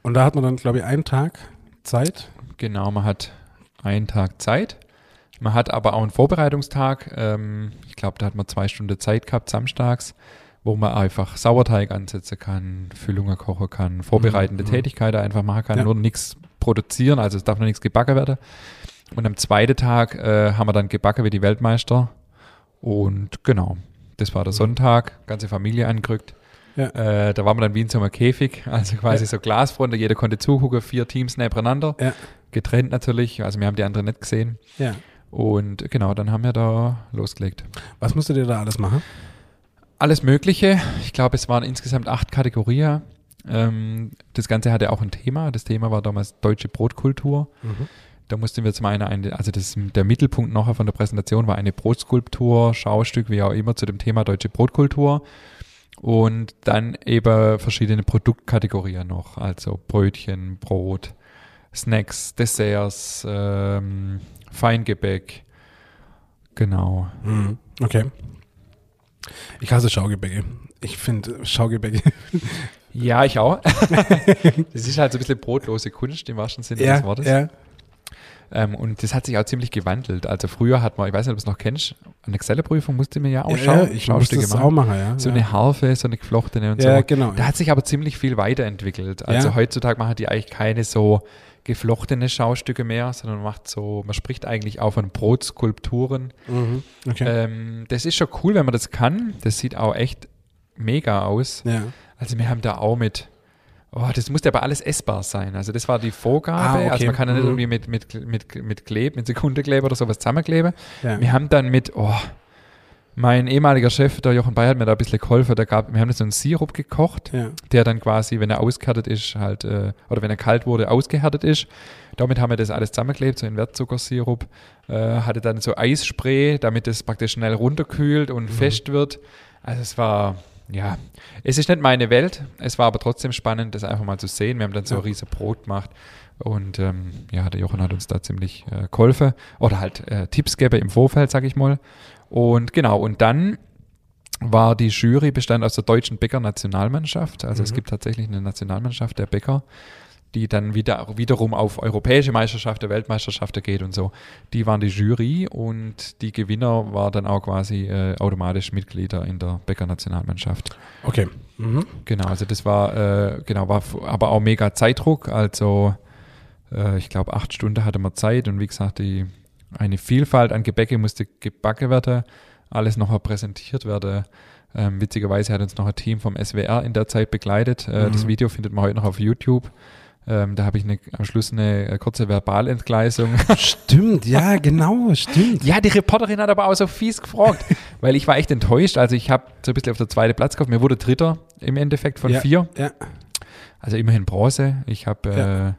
Und da hat man dann, glaube ich, einen Tag Zeit. Genau, man hat einen Tag Zeit. Man hat aber auch einen Vorbereitungstag. Ähm, ich glaube, da hat man zwei Stunden Zeit gehabt, samstags, wo man einfach Sauerteig ansetzen kann, Füllungen kochen kann, vorbereitende mhm. Tätigkeiten einfach machen kann, ja. nur nichts produzieren, also es darf noch nichts gebacken werden. Und am zweiten Tag äh, haben wir dann gebacken wie die Weltmeister. Und genau, das war der Sonntag, ganze Familie angerückt. Ja. Äh, da waren wir dann wie in so einem Käfig, also quasi ja. so Glasfronte, jeder konnte zugucken, vier Teams nebeneinander, ja. getrennt natürlich, also wir haben die anderen nicht gesehen. Und genau, dann haben wir da losgelegt. Was musstet ihr da alles machen? Alles Mögliche. Ich glaube, es waren insgesamt acht Kategorien. Ähm, das Ganze hatte auch ein Thema. Das Thema war damals deutsche Brotkultur. Mhm. Da mussten wir zum einen, eine, also das, der Mittelpunkt nachher von der Präsentation war eine Brotskulptur, Schaustück, wie auch immer, zu dem Thema deutsche Brotkultur. Und dann eben verschiedene Produktkategorien noch, also Brötchen, Brot, Snacks, Desserts, ähm, Feingebäck. Genau. Mhm. Okay. Ich hasse Schaugebäcke. Ich finde Schaugebäcke. ja, ich auch. das ist halt so ein bisschen brotlose Kunst im wahrsten Sinne ja, des Wortes. Ja. Ähm, und das hat sich auch ziemlich gewandelt. Also früher hat man, ich weiß nicht, ob du es noch kennst, eine Excel-Prüfung musste man ja auch schauen. Ja, ich Schaustücke das machen. auch machen, ja. So ja. eine Harfe, so eine geflochtene und ja, so. genau. Da hat sich aber ziemlich viel weiterentwickelt. Also ja. heutzutage machen die eigentlich keine so geflochtene Schaustücke mehr, sondern man macht so, man spricht eigentlich auch von Brotskulpturen. Mhm. Okay. Ähm, das ist schon cool, wenn man das kann. Das sieht auch echt mega aus. Ja. Also wir haben da auch mit Oh, das musste aber alles essbar sein. Also das war die Vorgabe. Ah, okay. Also man kann ja nicht mhm. irgendwie mit, mit, mit, mit Kleb, mit Sekundekleber oder sowas zusammenkleben. Ja. Wir haben dann mit, oh, mein ehemaliger Chef, der Jochen Bayer, hat mir da ein bisschen geholfen. Da gab, wir haben so einen Sirup gekocht, ja. der dann quasi, wenn er ausgehärtet ist, halt, äh, oder wenn er kalt wurde, ausgehärtet ist. Damit haben wir das alles zusammengeklebt, so in Wertzuckersirup. Äh, hatte dann so Eisspray, damit es praktisch schnell runterkühlt und mhm. fest wird. Also es war, ja, es ist nicht meine Welt. Es war aber trotzdem spannend, das einfach mal zu sehen. Wir haben dann so ein riesen Brot gemacht. Und ähm, ja, der Jochen hat uns da ziemlich äh, geholfen oder halt äh, Tipps gegeben im Vorfeld, sag ich mal. Und genau, und dann war die Jury bestand aus der deutschen Bäcker-Nationalmannschaft. Also es Mhm. gibt tatsächlich eine Nationalmannschaft der Bäcker, die dann wieder, wiederum auf europäische Meisterschaften, Weltmeisterschaften geht und so. Die waren die Jury und die Gewinner war dann auch quasi äh, automatisch Mitglieder in der Bäcker-Nationalmannschaft. Okay. Mhm. Genau, also das war, äh, genau, war aber auch mega Zeitdruck. Also äh, ich glaube, acht Stunden hatte man Zeit und wie gesagt, die, eine Vielfalt an Gebäcke musste gebacken werden, alles noch präsentiert werden. Ähm, witzigerweise hat uns noch ein Team vom SWR in der Zeit begleitet. Äh, Mhm. Das Video findet man heute noch auf YouTube. Ähm, da habe ich eine, am Schluss eine äh, kurze Verbalentgleisung. Stimmt, ja, genau, stimmt. Ja, die Reporterin hat aber auch so fies gefragt, weil ich war echt enttäuscht. Also ich habe so ein bisschen auf der zweiten Platz gehabt. Mir wurde Dritter im Endeffekt von Ja, vier. Ja. Also immerhin Bronze. Ich habe Ja. äh,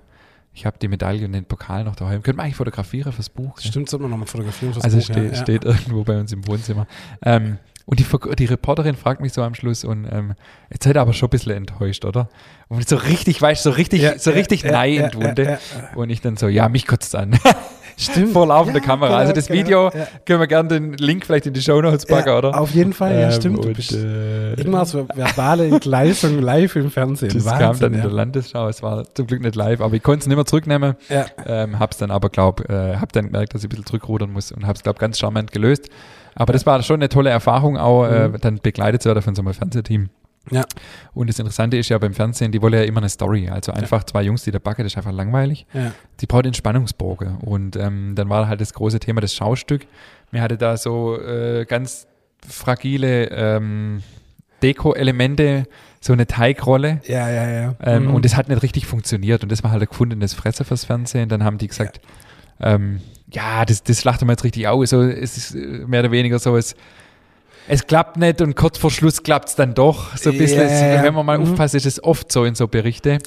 ich habe die Medaille und den Pokal noch daheim. Können wir eigentlich fotografieren fürs Buch? Stimmt, sollte man nochmal fotografieren fürs Also Buch, steht, ja, ja. steht irgendwo bei uns im Wohnzimmer. Ähm, und die, die Reporterin fragt mich so am Schluss und ähm, jetzt seid ihr aber schon ein bisschen enttäuscht, oder? Und so richtig, weißt du, so richtig, Ja, so richtig ja, nein ja. Und ich dann so, ja, mich kotzt an. Stimmt. Vor laufender Ja, Kamera. genau, also das genau, Video ja. können wir gerne den Link vielleicht in die Show Notes packen, Ja, oder? Auf jeden Fall, ja, Ähm, stimmt. Du und, bist äh, irgendwas ver- verbale Entgleisung live im Fernsehen. Das kam Wahnsinn, dann in der Landesschau. Es war zum Glück nicht live, aber ich konnte es nicht mehr zurücknehmen. Ja. Ähm, hab's dann aber, glaub, äh, hab dann gemerkt, dass ich ein bisschen zurückrudern muss und hab's, glaub, ganz charmant gelöst. Aber das war schon eine tolle Erfahrung, auch äh, Mhm. dann begleitet zu werden von so einem Fernsehteam. Ja. Und das Interessante ist ja beim Fernsehen, die wollen ja immer eine Story. Also einfach zwei Jungs, die da backen, das ist einfach langweilig. Ja. Die braucht einen Spannungsbogen. Und ähm, dann war halt das große Thema das Schaustück. Mir hatte da so äh, ganz fragile ähm, Deko-Elemente, so eine Teigrolle. Ja, ja, ja. Ähm, Mhm. Und das hat nicht richtig funktioniert. Und das war halt ein gefundenes Fresse fürs Fernsehen. Dann haben die gesagt, ähm, ja, das, das schlachten wir jetzt richtig aus. So, es ist äh, mehr oder weniger so, es, es klappt nicht und kurz vor Schluss klappt es dann doch. So ein bisschen, ja. wenn man mal Mhm. aufpasst, ist es oft so in so Berichte.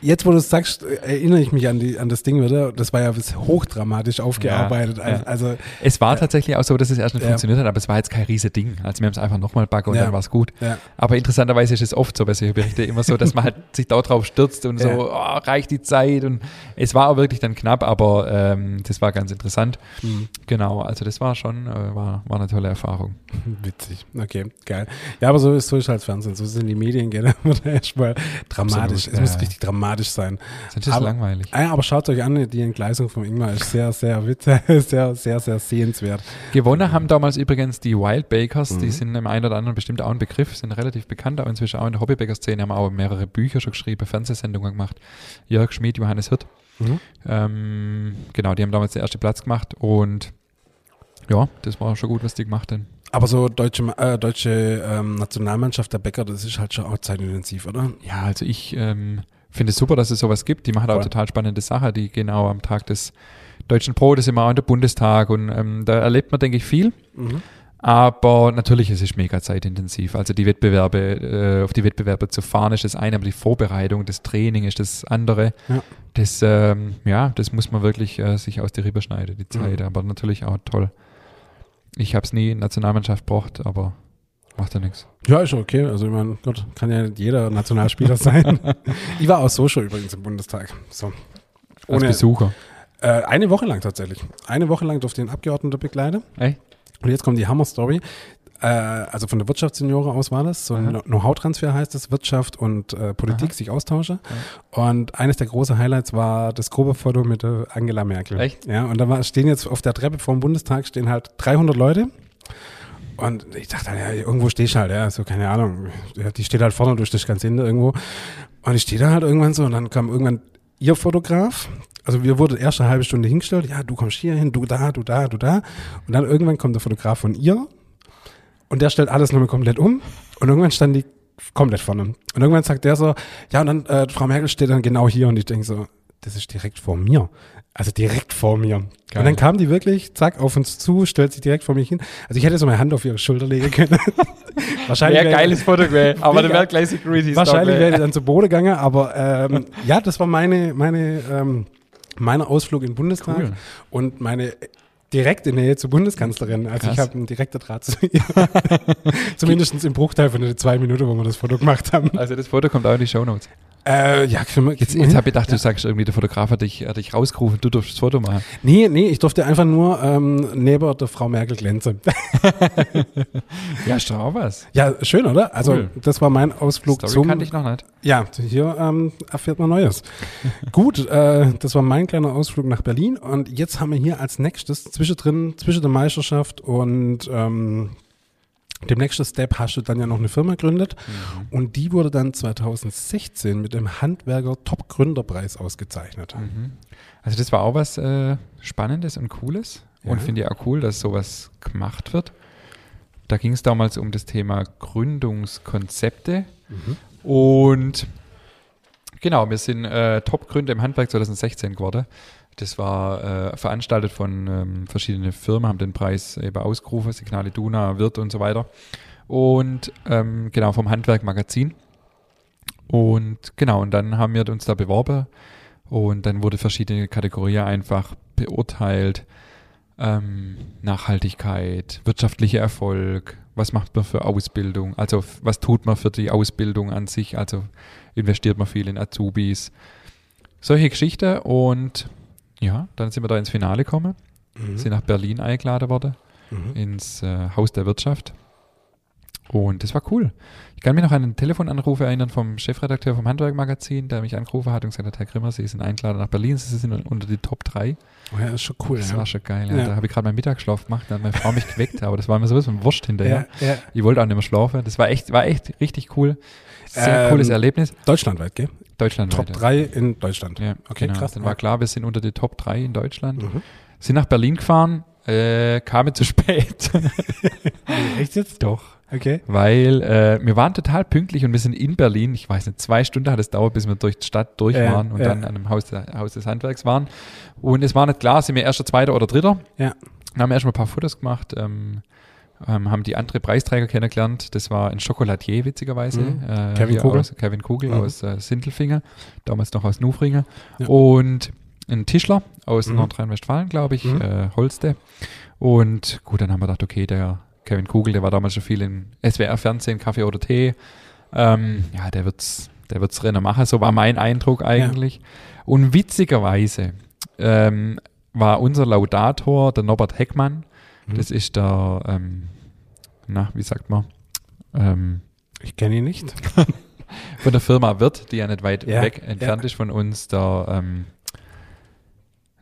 Jetzt, wo du es sagst, äh, erinnere ich mich an, die, an das Ding wieder. Das war ja bis hochdramatisch aufgearbeitet. Ja, ja. also Es war tatsächlich auch so, dass es erst nicht Ja. funktioniert hat, aber es war jetzt kein riese Ding. Also wir haben es einfach nochmal backen und dann war es gut. Aber interessanterweise ist es oft so bei solchen Berichten immer so, dass man halt sich da drauf stürzt und so, oh, reicht die Zeit und es war auch wirklich dann knapp, aber ähm, das war ganz interessant. Hm. Genau, also das war schon, äh, war, war eine tolle Erfahrung. Witzig. Okay, geil. Ja, aber so ist, so ist halt Fernsehen. So sind die Medien gerne erstmal dramatisch. Absolut, es muss richtig dramatisch sein. Sonst ist Aber- langweilig. Ah aber schaut euch an, die Entgleisung vom Ingmar ist sehr, sehr witzig, sehr, sehr, sehr sehenswert. Gewonnen haben damals übrigens die Wild Bakers, die Mhm. sind im einen oder anderen bestimmt auch ein Begriff, sind relativ bekannt, auch inzwischen auch in der Hobbybäcker-Szene, haben auch mehrere Bücher schon geschrieben, Fernsehsendungen gemacht. Jörg Schmid, Johannes Hirt. Mhm. Ähm, genau, die haben damals den ersten Platz gemacht und ja, das war schon gut, was die gemacht haben. Aber so deutsche, äh, deutsche ähm, Nationalmannschaft der Bäcker, das ist halt schon auch zeitintensiv, oder? Ja, also ich ähm, finde es super, dass es sowas gibt. Die machen auch Voll. total spannende Sachen. Die genau am Tag des Deutschen Brotes immer auch in der Bundestag und ähm, da erlebt man, denke ich, viel. Mhm. Aber natürlich ist es mega zeitintensiv. Also die Wettbewerbe, äh, auf die Wettbewerbe zu fahren ist das eine, aber die Vorbereitung, das Training ist das andere. Ja. Das, ähm, ja, das muss man wirklich äh, sich aus der Rippe schneiden, die Zeit. Mhm. Aber natürlich auch toll. Ich habe es nie in Nationalmannschaft gebraucht, aber macht ja nichts. Ja, ist okay. Also ich meine, Gott, kann ja jeder Nationalspieler sein. ich war auch so schon übrigens im Bundestag. So. Als Ohne, Besucher. äh, eine Woche lang tatsächlich. Eine Woche lang durfte ich den Abgeordneten begleiten. Ey? Und jetzt kommt die Hammer-Story. Äh, also von der Wirtschaftssenioren aus war das. So ein. Know-how-Transfer heißt es, Wirtschaft und äh, Politik Aha. sich austauschen. Und eines der großen Highlights war das Gruppefoto mit der Angela Merkel. Echt? Ja, und da war, stehen jetzt auf der Treppe vor dem Bundestag stehen halt 300 Leute. Und ich dachte, ja, irgendwo stehe ich halt, ja, so keine Ahnung. Die steht halt vorne durch das ganze Ende irgendwo. Und ich stehe da halt irgendwann so und dann kam irgendwann ihr Fotograf. Also wir wurden erst eine halbe Stunde hingestellt, ja, du kommst hier hin, du da, du da, du da. Und dann irgendwann kommt der Fotograf von ihr und der stellt alles nochmal komplett um. Und irgendwann stand die komplett vorne. Und irgendwann sagt der so, ja, und dann äh, Frau Merkel steht dann genau hier und ich denke so, das ist direkt vor mir. Also direkt vor mir. Geil. Und dann kam die wirklich, zack, auf uns zu, stellt sich direkt vor mich hin. Also ich hätte so meine Hand auf ihre Schulter legen können. wahrscheinlich wäre- geiles Foto, gewesen. aber der wäre gleich Security Wahrscheinlich wäre ich dann zu Boden gegangen, aber ähm, ja, das war meine, meine, ähm, mein Ausflug in den Bundestag Cool. und meine direkte Nähe zur Bundeskanzlerin. Also ich Krass. habe einen direkten Draht zu ihr. Zumindest im Bruchteil von den zwei Minuten, wo wir das Foto gemacht haben. Also das Foto kommt auch in die Shownotes. Äh, ja, können wir, Jetzt, jetzt habe ich gedacht, du sagst irgendwie, der Fotograf hat dich, hat dich rausgerufen, du durfst das Foto machen. Nee, nee, ich durfte einfach nur ähm, neben der Frau Merkel glänzen. Ja, ist auch was. ja, schön, oder? Also, Cool. das war mein Ausflug Story zum. kannte ich noch nicht. Ja, hier ähm, erfährt man Neues. Gut, äh, das war mein kleiner Ausflug nach Berlin und jetzt haben wir hier als nächstes zwischendrin, zwischen der Meisterschaft und ähm, dem nächsten Step hast du dann ja noch eine Firma gegründet Mhm. und die wurde dann 2016 mit dem Handwerker Top Gründerpreis ausgezeichnet. Mhm. Also das war auch was äh, Spannendes und Cooles und Ja. finde ich auch cool, dass sowas gemacht wird. Da ging es damals um das Thema Gründungskonzepte und genau, wir sind äh, Top-Gründer im Handwerk 2016 geworden. Das war äh, veranstaltet von ähm, verschiedenen Firmen, haben den Preis eben ausgerufen, Signale Duna, Wirt und so weiter. Und ähm, genau, vom Handwerk Magazin. Und genau, und dann haben wir uns da beworben und dann wurde verschiedene Kategorien einfach beurteilt. Ähm, Nachhaltigkeit, wirtschaftlicher Erfolg, was macht man für Ausbildung, also was tut man für die Ausbildung an sich, also investiert man viel in Azubis. Solche Geschichten und ja, dann sind wir da ins Finale gekommen, Mhm. sind nach Berlin eingeladen worden, Mhm. ins äh, Haus der Wirtschaft. Und das war cool. Ich kann mich noch an einen Telefonanruf erinnern vom Chefredakteur vom Handwerk-Magazin, der mich angerufen hat und gesagt hat, Herr Grimmer, Sie sind eingeladen nach Berlin, Sie sind unter die Top 3. Oh ja, das ist schon cool. Das ja. war schon geil. Ja. Ja. Da habe ich gerade meinen Mittagsschlaf gemacht, da hat meine Frau mich geweckt, aber das war mir sowieso ein Wurst hinterher. Ich wollte auch nicht mehr schlafen. Das war echt, war echt richtig cool. Sehr Ähm, cooles Erlebnis. Deutschlandweit, gell? Deutschland. Top 3 in Deutschland. Ja, Okay, genau. krass. Dann war klar, wir sind unter die Top 3 in Deutschland. Mhm. Sind nach Berlin gefahren, äh, kamen zu spät. Echt jetzt? Doch. Okay. Weil äh, wir waren total pünktlich und wir sind in Berlin. Ich weiß nicht, zwei Stunden hat es dauert, bis wir durch die Stadt durch waren und ja. dann an dem Haus, der, Haus des Handwerks waren. Und es war nicht klar, sind wir erster, zweiter oder dritter. Ja. Dann haben wir erstmal ein paar Fotos gemacht, ähm, ähm, haben die andere Preisträger kennengelernt. Das war ein Schokoladier, witzigerweise. Mhm. Äh, Kevin Kugel. Aus, Kevin Kugel Mhm. aus äh, Sintelfingen, damals noch aus Nufringen. Ja. Und ein Tischler aus Mhm. Nordrhein-Westfalen, glaube ich, Mhm. äh, Holste. Und gut, dann haben wir gedacht, okay, der Kevin Kugel, der war damals schon viel in SWR-Fernsehen, Kaffee oder Tee. Ähm, ja, der wird's, der wird's Rennen machen. So war mein Eindruck eigentlich. Und witzigerweise ähm, war unser Laudator der Norbert Heckmann. Mhm. Das ist der, ähm, na, wie sagt man, ähm, Ich kenne ihn nicht. von der Firma Wirt, die ja nicht weit Ja, weg entfernt ist von uns, der, ähm,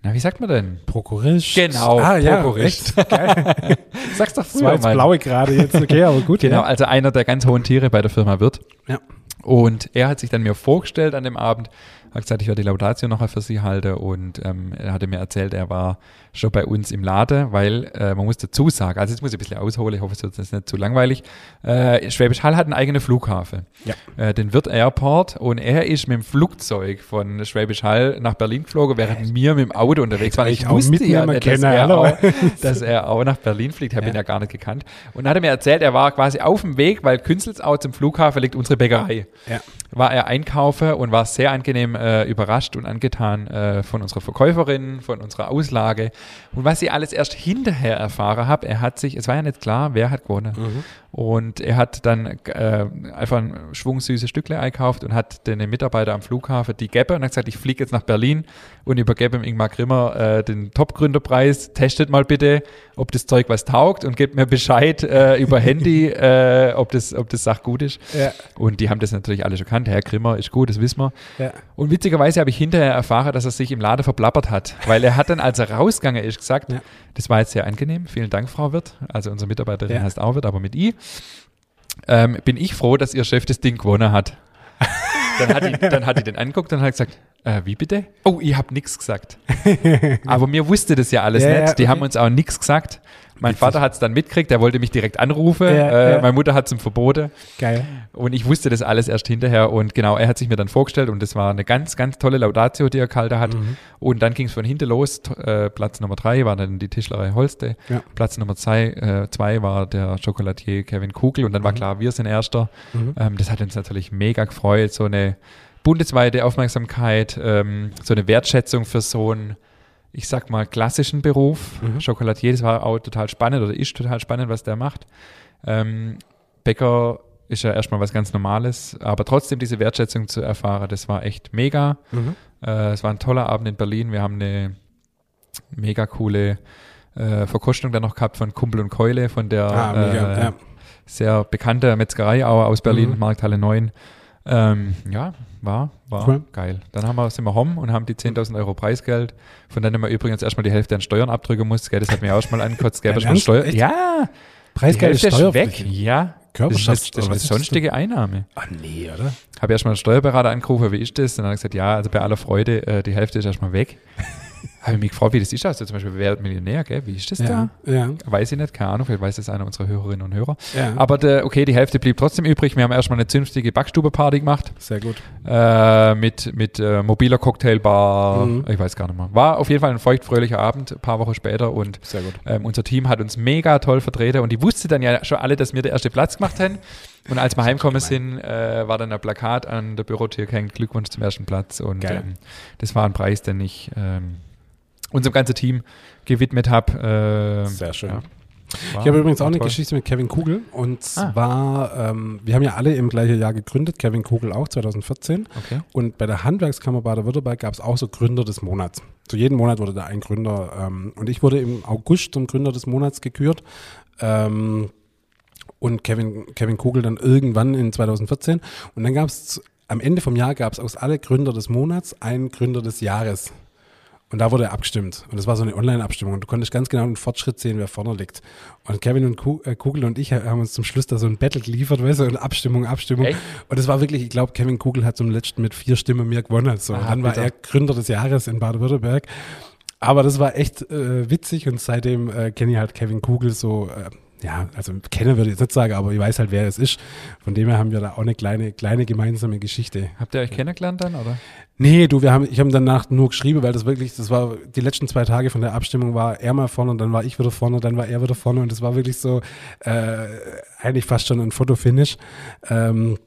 na, wie sagt man denn? Prokurist. Genau, ah, ja, Prokurist. echt? Geil. Sag's doch Das war jetzt blaue gerade jetzt, okay, aber gut. Genau, Ja. also einer der ganz hohen Tiere bei der Firma Wirt. Ja. Und er hat sich dann mir vorgestellt an dem Abend, hat gesagt, ich werde die Laudatio noch für Sie halten und ähm, er hatte mir erzählt, er war schon bei uns im Laden, weil äh, man muss dazu sagen, also jetzt muss ich ein bisschen ausholen, ich hoffe, es wird jetzt nicht zu langweilig. Äh, Schwäbisch Hall hat einen eigenen Flughafen, Ja. äh, den Wirt Airport und er ist mit dem Flugzeug von Schwäbisch Hall nach Berlin geflogen, während wir mit dem Auto unterwegs waren. Ich Ich wusste ja nicht, dass können, er, auch, dass er auch nach Berlin fliegt, habe Ja. ihn ja gar nicht gekannt. Und hat er mir erzählt, er war quasi auf dem Weg, weil Künzelsau zum Flughafen liegt unsere Bäckerei Ja. war er einkaufen und war sehr angenehm äh, überrascht und angetan äh, von unserer Verkäuferin, von unserer Auslage. Und was ich alles erst hinterher erfahren habe, er hat sich, es war ja nicht klar, wer hat gewonnen. Mhm. Und er hat dann äh, einfach ein schwungsüßes Stückle einkauft und hat den Mitarbeiter am Flughafen die Gäbe und hat gesagt, ich fliege jetzt nach Berlin und übergebe dem Ingmar Grimmer äh, den Top-Gründerpreis. Testet mal bitte, ob das Zeug was taugt und gebt mir Bescheid äh, über Handy, äh, ob das, ob das Sach gut ist. Ja. Und die haben das natürlich alle schon kannt. Herr Grimmer ist gut, das wissen wir. Ja. Und witzigerweise habe ich hinterher erfahren, dass er sich im Laden verplappert hat. Weil er hat dann, als er rausgegangen ist, gesagt, Ja. das war jetzt sehr angenehm. Vielen Dank, Frau Wirt. Also unsere Mitarbeiterin Ja. heißt auch Wirt, aber mit I. Ähm, bin ich froh, dass Ihr Chef das Ding gewonnen hat. dann, hat die, dann hat die den angeguckt und hat gesagt, äh, wie bitte? Oh, ich habe nichts gesagt. Aber mir wusste das ja alles Ja, nicht. ja, Die okay. haben uns auch nichts gesagt. Mein Vater hat es dann mitgekriegt, der wollte mich direkt anrufen. Ja, äh. Meine Mutter hat es ihm verboten. Geil. Und ich wusste das alles erst hinterher. Und genau, er hat sich mir dann vorgestellt und das war eine ganz, ganz tolle Laudatio, die er gehalten hat. Mhm. Und dann ging es von hinten los. Äh, Platz Nummer drei war dann die Tischlerei Holste. Platz Nummer zwei, äh, zwei war der Chocolatier Kevin Kugel. Und dann war klar, wir sind Erster. Mhm. Ähm, das hat uns natürlich mega gefreut. So eine bundesweite Aufmerksamkeit, ähm, so eine Wertschätzung für so einen, ich sag mal, klassischen Beruf. Mhm. Chocolatier, das war auch total spannend oder ist total spannend, was der macht. Ähm, Bäcker ist ja erstmal was ganz Normales, aber trotzdem diese Wertschätzung zu erfahren, das war echt mega. Mhm. Äh, es war ein toller Abend in Berlin. Wir haben eine mega coole äh, Verkostung dann noch gehabt von Kumpel und Keule, von der Ah, mega, äh, ja. sehr bekannte Metzgerei aus Berlin, Mhm. Markthalle 9. Ähm, ja, war, war Cool. geil. Dann haben wir, sind wir home und haben die 10.000 Euro Preisgeld, von denen man übrigens erstmal die Hälfte an Steuern abdrücken muss. Gell, das hat mir auch schon mal angekotzt. Gell, Ernst? Steuer. Echt? Ja, Preisgeld ist weg. Ja, das ist, Körperschafts- eine- das ist eine was ist das sonstige Einnahme. Ah, nee, oder? Habe erstmal einen Steuerberater angerufen, wie ist das? Und dann hat er gesagt, ja, also bei aller Freude, äh, die Hälfte ist erstmal weg. Habe ich mich gefragt, wie das ist. Also zum Beispiel, wer wird Millionär, gell? Wie ist das Ja, ja, da? Weiß ich nicht, keine Ahnung, vielleicht weiß das einer unserer Hörerinnen und Hörer. ja. Aber der, okay, die Hälfte blieb trotzdem übrig. Wir haben erstmal eine zünftige Backstube-Party gemacht Sehr gut. äh, mit, mit äh, mobiler Cocktailbar. Mhm. Ich weiß gar nicht mehr. War auf jeden Fall ein feuchtfröhlicher Abend, ein paar Wochen später und Sehr gut. ähm, unser Team hat uns mega toll vertreten und die wusste dann ja schon alle, dass wir der erste Platz gemacht haben. Und als wir heimgekommen sind, äh, war dann ein Plakat an der Bürotür gehängt, Glückwunsch zum ersten Platz. Und ähm, das war ein Preis, den ich ähm, unserem ganzen Team gewidmet habe. Äh, Sehr schön. ja. War- Ich habe übrigens auch eine toll. Geschichte mit Kevin Kugel. Und Ah. zwar, ähm, wir haben ja alle im gleichen Jahr gegründet, Kevin Kugel auch 2014. Okay. Und bei der Handwerkskammer Baden-Württemberg gab es auch so Gründer des Monats. Zu jedem Monat wurde da ein Gründer. Ähm, und ich wurde im August zum Gründer des Monats gekürt. Ähm, und Kevin, Kevin Kugel dann irgendwann in 2014. Und dann gab es am Ende vom Jahr gab es aus alle Gründer des Monats einen Gründer des Jahres. Und da wurde abgestimmt. Und das war so eine Online-Abstimmung. Und du konntest ganz genau den Fortschritt sehen, wer vorne liegt. Und Kevin und äh, Kugel und ich haben uns zum Schluss da so ein Battle geliefert, weißt du, und Abstimmung, Abstimmung. Echt? Und es war wirklich, ich glaube, Kevin Kugel hat zum letzten mit vier Stimmen mehr gewonnen. So, Aha, dann war bitter. er Gründer des Jahres in Baden-Württemberg. Aber das war echt äh, witzig und seitdem äh, kenne ich halt Kevin Kugel so, äh, ja, also kennen würde ich jetzt nicht sagen, aber ich weiß halt, wer es ist. Von dem her haben wir da auch eine kleine, kleine gemeinsame Geschichte. Habt ihr euch kennengelernt dann, oder? Nee, du, wir haben, ich habe danach nur geschrieben, weil das wirklich, das war die letzten zwei Tage von der Abstimmung war er mal vorne und dann war ich wieder vorne, dann war er wieder vorne und das war wirklich so äh, eigentlich fast schon ein Fotofinish. Ähm,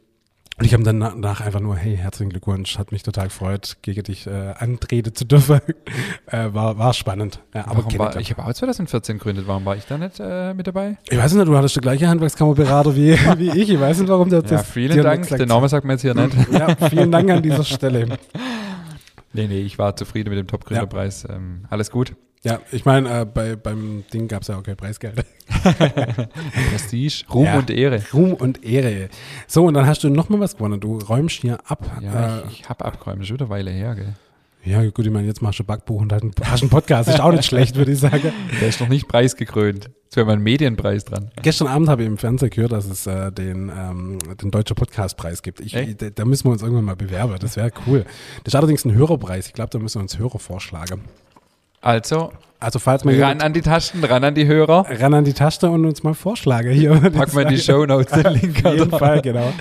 und ich habe dann na- danach einfach nur, hey, herzlichen Glückwunsch, hat mich total gefreut, gegen dich äh, antreten zu dürfen. äh, war, war spannend. Ja, aber Warum war, ich habe auch 2014 gegründet. Warum war ich da nicht äh, mit dabei? ich weiß nicht, du hattest die gleiche Handwerkskammerberater wie, wie ich. Ich weiß nicht, warum der Ja, das vielen Dank. Den Namen sagt man jetzt hier nicht. Ja, vielen Dank an dieser Stelle. Nee, nee, ich war zufrieden mit dem Top-Gründerpreis. Ähm, alles gut. Ja, ich meine, äh, bei, beim Ding gab es ja auch kein Preisgeld. Prestige, Ruhm Ja. und Ehre. Ruhm und Ehre. So, und dann hast du noch mal was gewonnen. Du räumst hier ab. Ja, äh, ich, ich habe abgeräumt. Das ist schon wieder eine Weile her, gell? ja gut, ich meine, jetzt machst du Backbuch und hast einen, Podcast. Ist auch nicht schlecht, würde ich sagen. Der ist noch nicht preisgekrönt. Jetzt wäre mal ein Medienpreis dran. Gestern Abend habe ich im Fernsehen gehört, dass es äh, den, ähm, den Deutscher Podcastpreis gibt. Ich, da, da müssen wir uns irgendwann mal bewerben. Das wäre cool. Das ist allerdings ein Hörerpreis. Ich glaube, da müssen wir uns Hörer vorschlagen. Also, Also falls mal ran an die Tasten, ran an die Hörer. ran an die Taste und uns mal vorschlagen hier. Pack mal in die Show Notes den Link. Auf jeden? Fall, genau.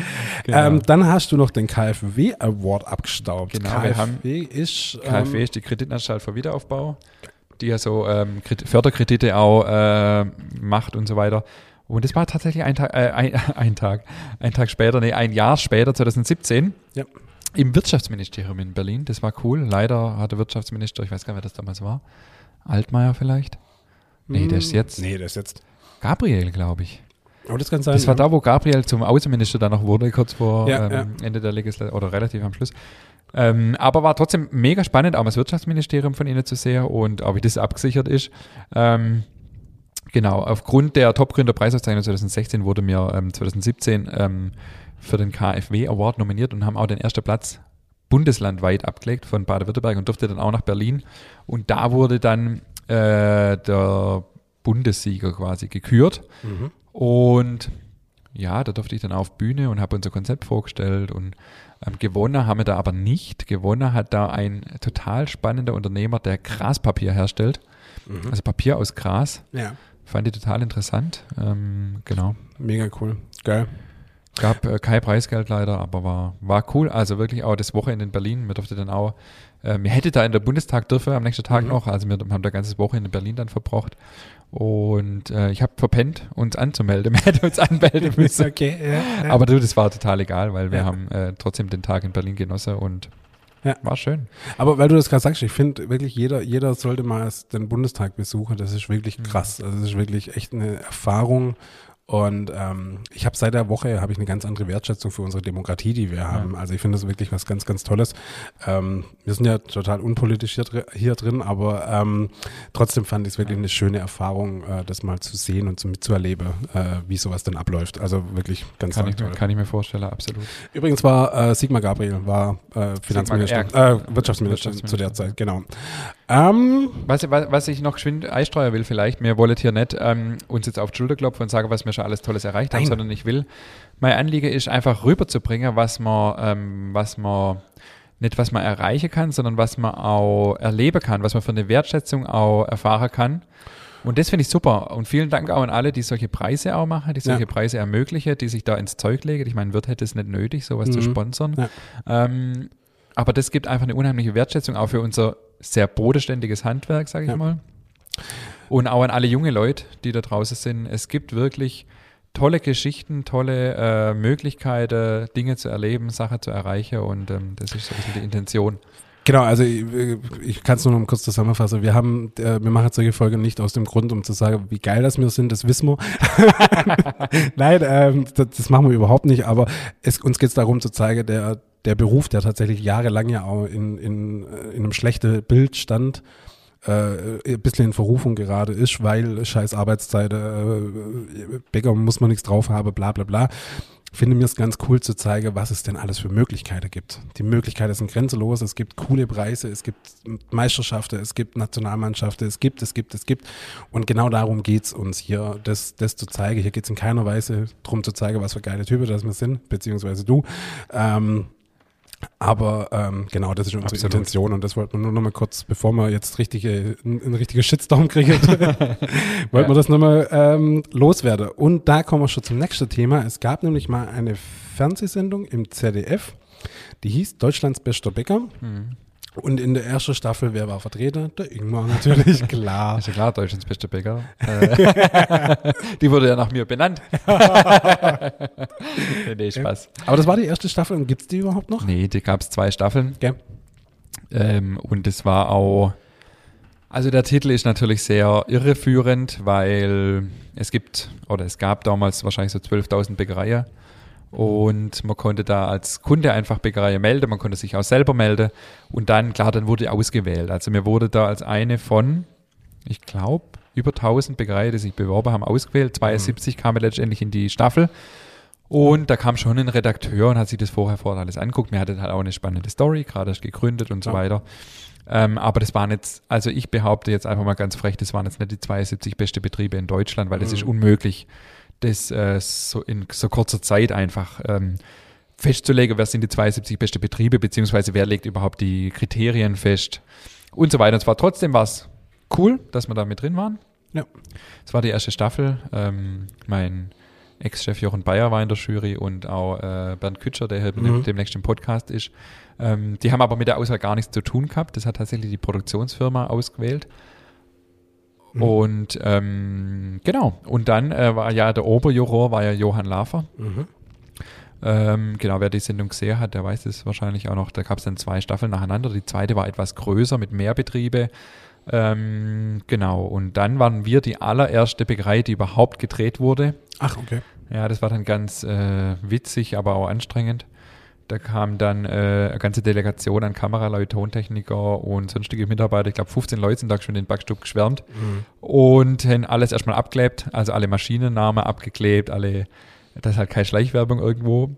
Genau. Ähm, dann hast du noch den KfW Award abgestaubt. Genau, wir haben- KfW ist ähm, KfW ist die Kreditanstalt für Wiederaufbau, die ja so ähm, Kredit- Förderkredite auch äh, macht und so weiter. Und das war tatsächlich ein Tag, äh, ein, ein Tag, ein Tag später, nee, ein Jahr später, 2017, Ja. Im Wirtschaftsministerium in Berlin. Das war cool. Leider hat der Wirtschaftsminister, ich weiß gar nicht, wer das damals war, Altmaier vielleicht? Nee, der ist jetzt Nee, der ist jetzt. Gabriel, glaube ich. Aber das kann sein. Das war ja. da, wo Gabriel zum Außenminister dann noch wurde, kurz vor Ja, ähm, Ende der Legislatur oder relativ am Schluss. Ähm, aber war trotzdem mega spannend, auch das Wirtschaftsministerium von Ihnen zu sehen und auch wie das abgesichert ist. Ähm, genau, aufgrund der Top-Gründer-Preisauszeichnung 2016 wurde mir ähm, 2017 ähm, für den KfW Award nominiert und haben auch den ersten Platz bundeslandweit abgelegt von Baden-Württemberg und durfte dann auch nach Berlin. Und da wurde dann äh, der Bundessieger quasi gekürt. Mhm. Und ja, da durfte ich dann auf Bühne und habe unser Konzept vorgestellt und ähm, gewonnen haben wir da aber nicht. Gewonnen hat da ein total spannender Unternehmer, der Graspapier herstellt. Mhm. Also Papier aus Gras. Ja, Fand ich total interessant. Ähm, genau. mega cool. Geil. Gab äh, kein Preisgeld leider, aber war, war cool. Also wirklich auch das Wochenende in Berlin. Wir durfte dann auch, äh, wir hätte da in der Bundestag dürfen am nächsten Tag Mhm. noch. Also wir haben da ganzes Wochenende in Berlin dann verbracht. Und äh, ich habe verpennt, uns anzumelden. Wir hätten uns anmelden müssen. okay, ja, ja. Aber du, das war total egal, weil wir Ja. haben äh, trotzdem den Tag in Berlin genossen und Ja. war schön. Aber weil du das gerade sagst, ich finde wirklich, jeder, jeder sollte mal den Bundestag besuchen. Das ist Mhm. wirklich krass. Also das ist wirklich echt eine Erfahrung. Und ähm, ich habe seit der Woche habe ich eine ganz andere Wertschätzung für unsere Demokratie, die wir haben. Ja. Also ich finde das wirklich was ganz, ganz Tolles. Ähm, wir sind ja total unpolitisch hier, hier drin, aber ähm, trotzdem fand ich es wirklich eine schöne Erfahrung, äh, das mal zu sehen und zu, mitzuerleben, äh, wie sowas denn abläuft. Also wirklich ganz kann ich, mir, kann ich mir vorstellen, absolut. Übrigens war äh, Sigmar Gabriel war äh, Finanzminister, äh, Wirtschaftsminister, Wirtschaftsminister zu der Zeit, genau. Ähm, was, was, was ich noch geschwind einsteuern will vielleicht, mir wollt hier nicht ähm, uns jetzt auf die Schulter klopfen und sagen, was wir schon alles Tolles erreicht haben, Nein. sondern ich will, mein Anliegen ist einfach rüberzubringen, was man, ähm, was man nicht was man erreichen kann, sondern was man auch erleben kann, was man für eine Wertschätzung auch erfahren kann. Und das finde ich super. Und vielen Dank auch an alle, die solche Preise auch machen, die solche ja. Preise ermöglichen, die sich da ins Zeug legen. Ich meine, wird hätte es nicht nötig, sowas mhm. zu sponsern. Ja. Ähm, aber das gibt einfach eine unheimliche Wertschätzung auch für unser sehr bodenständiges Handwerk, sage ich ja. mal. Und auch an alle junge Leute, die da draußen sind. Es gibt wirklich tolle Geschichten, tolle äh, Möglichkeiten, Dinge zu erleben, Sachen zu erreichen und ähm, das ist so ein bisschen die Intention. Genau, also ich, ich kann es nur noch kurz zusammenfassen. Wir haben, äh, wir machen solche Folgen nicht aus dem Grund, um zu sagen, wie geil das wir sind, das wissen wir. Nein, ähm, das, das, machen wir überhaupt nicht, aber es, uns geht es darum zu zeigen, der, der Beruf, der tatsächlich jahrelang ja auch in, in, äh, in einem schlechten Bild stand, äh, ein bisschen in Verrufung gerade ist, weil scheiß Arbeitszeit, äh, Bäcker muss man nichts drauf haben, bla bla bla. Finde mir es ganz cool zu zeigen, was es denn alles für Möglichkeiten gibt. Die Möglichkeiten sind grenzenlos, es gibt coole Preise, es gibt Meisterschaften, es gibt Nationalmannschaften, es gibt, es gibt, es gibt. Und genau darum geht's uns hier, das, das zu zeigen. Hier geht's in keiner Weise darum zu zeigen, was für geile Typen das wir sind, beziehungsweise du. Ähm, aber ähm, genau, das ist unsere Absolut. Intention und das wollten wir nur noch mal kurz, bevor wir jetzt richtige, einen richtigen Shitstorm kriegen, wollten wir das noch mal ähm, loswerden. Und da kommen wir schon zum nächsten Thema. Es gab nämlich mal eine Fernsehsendung im ZDF, die hieß Deutschlands bester Bäcker. Mhm. Und in der ersten Staffel, wer war vertreten? Der Ingmar natürlich, klar. Ist ja klar, Deutschlands beste Bäcker. die wurde ja nach mir benannt. nee, Spaß. Aber das war die erste Staffel und gibt es die überhaupt noch? Nee, die gab es zwei Staffeln. Okay. Ähm, und es war auch, also der Titel ist natürlich sehr irreführend, weil es gibt, oder es gab damals wahrscheinlich so 12.000 Bäckereien und man konnte da als Kunde einfach Bäckerei melden, man konnte sich auch selber melden und dann, klar, dann wurde ausgewählt. Also mir wurde da als eine von, ich glaube, über 1000 Bäckereien, die sich beworben haben, ausgewählt. 72 mhm. kamen letztendlich in die Staffel. Und da kam schon ein Redakteur und hat sich das vorher vor alles anguckt. Mir hatte halt auch eine spannende Story, gerade erst gegründet und so ja. weiter. Ähm, aber das waren jetzt, also ich behaupte jetzt einfach mal ganz frech, das waren jetzt nicht die 72 beste Betriebe in Deutschland, weil das mhm. ist unmöglich das äh, so in so kurzer Zeit einfach ähm, festzulegen, wer sind die 72 beste Betriebe, beziehungsweise wer legt überhaupt die Kriterien fest und so weiter. Und zwar trotzdem war es cool, dass wir da mit drin waren. Ja. Es war die erste Staffel. Ähm, mein Ex-Chef Jochen Bayer war in der Jury und auch äh, Bernd Kütscher, der halt mhm. demnächst im Podcast ist. Ähm, die haben aber mit der Auswahl gar nichts zu tun gehabt. Das hat tatsächlich die Produktionsfirma ausgewählt. Mhm. Und ähm, genau, und dann äh, war ja der Oberjuror, war ja Johann Lafer. Mhm. Ähm, genau, wer die Sendung gesehen hat, der weiß es wahrscheinlich auch noch. Da gab es dann zwei Staffeln nacheinander. Die zweite war etwas größer mit mehr Betriebe. Ähm, genau, und dann waren wir die allererste Bäckerei, die überhaupt gedreht wurde. Ach, okay. Ja, das war dann ganz äh, witzig, aber auch anstrengend. Da kam dann äh, eine ganze Delegation an Kameraleute, Tontechniker und sonstige Mitarbeiter. Ich glaube, 15 Leute sind da schon in den Backstub geschwärmt mhm. und haben alles erstmal abgeklebt, also alle Maschinennamen abgeklebt, alle, dass halt keine Schleichwerbung irgendwo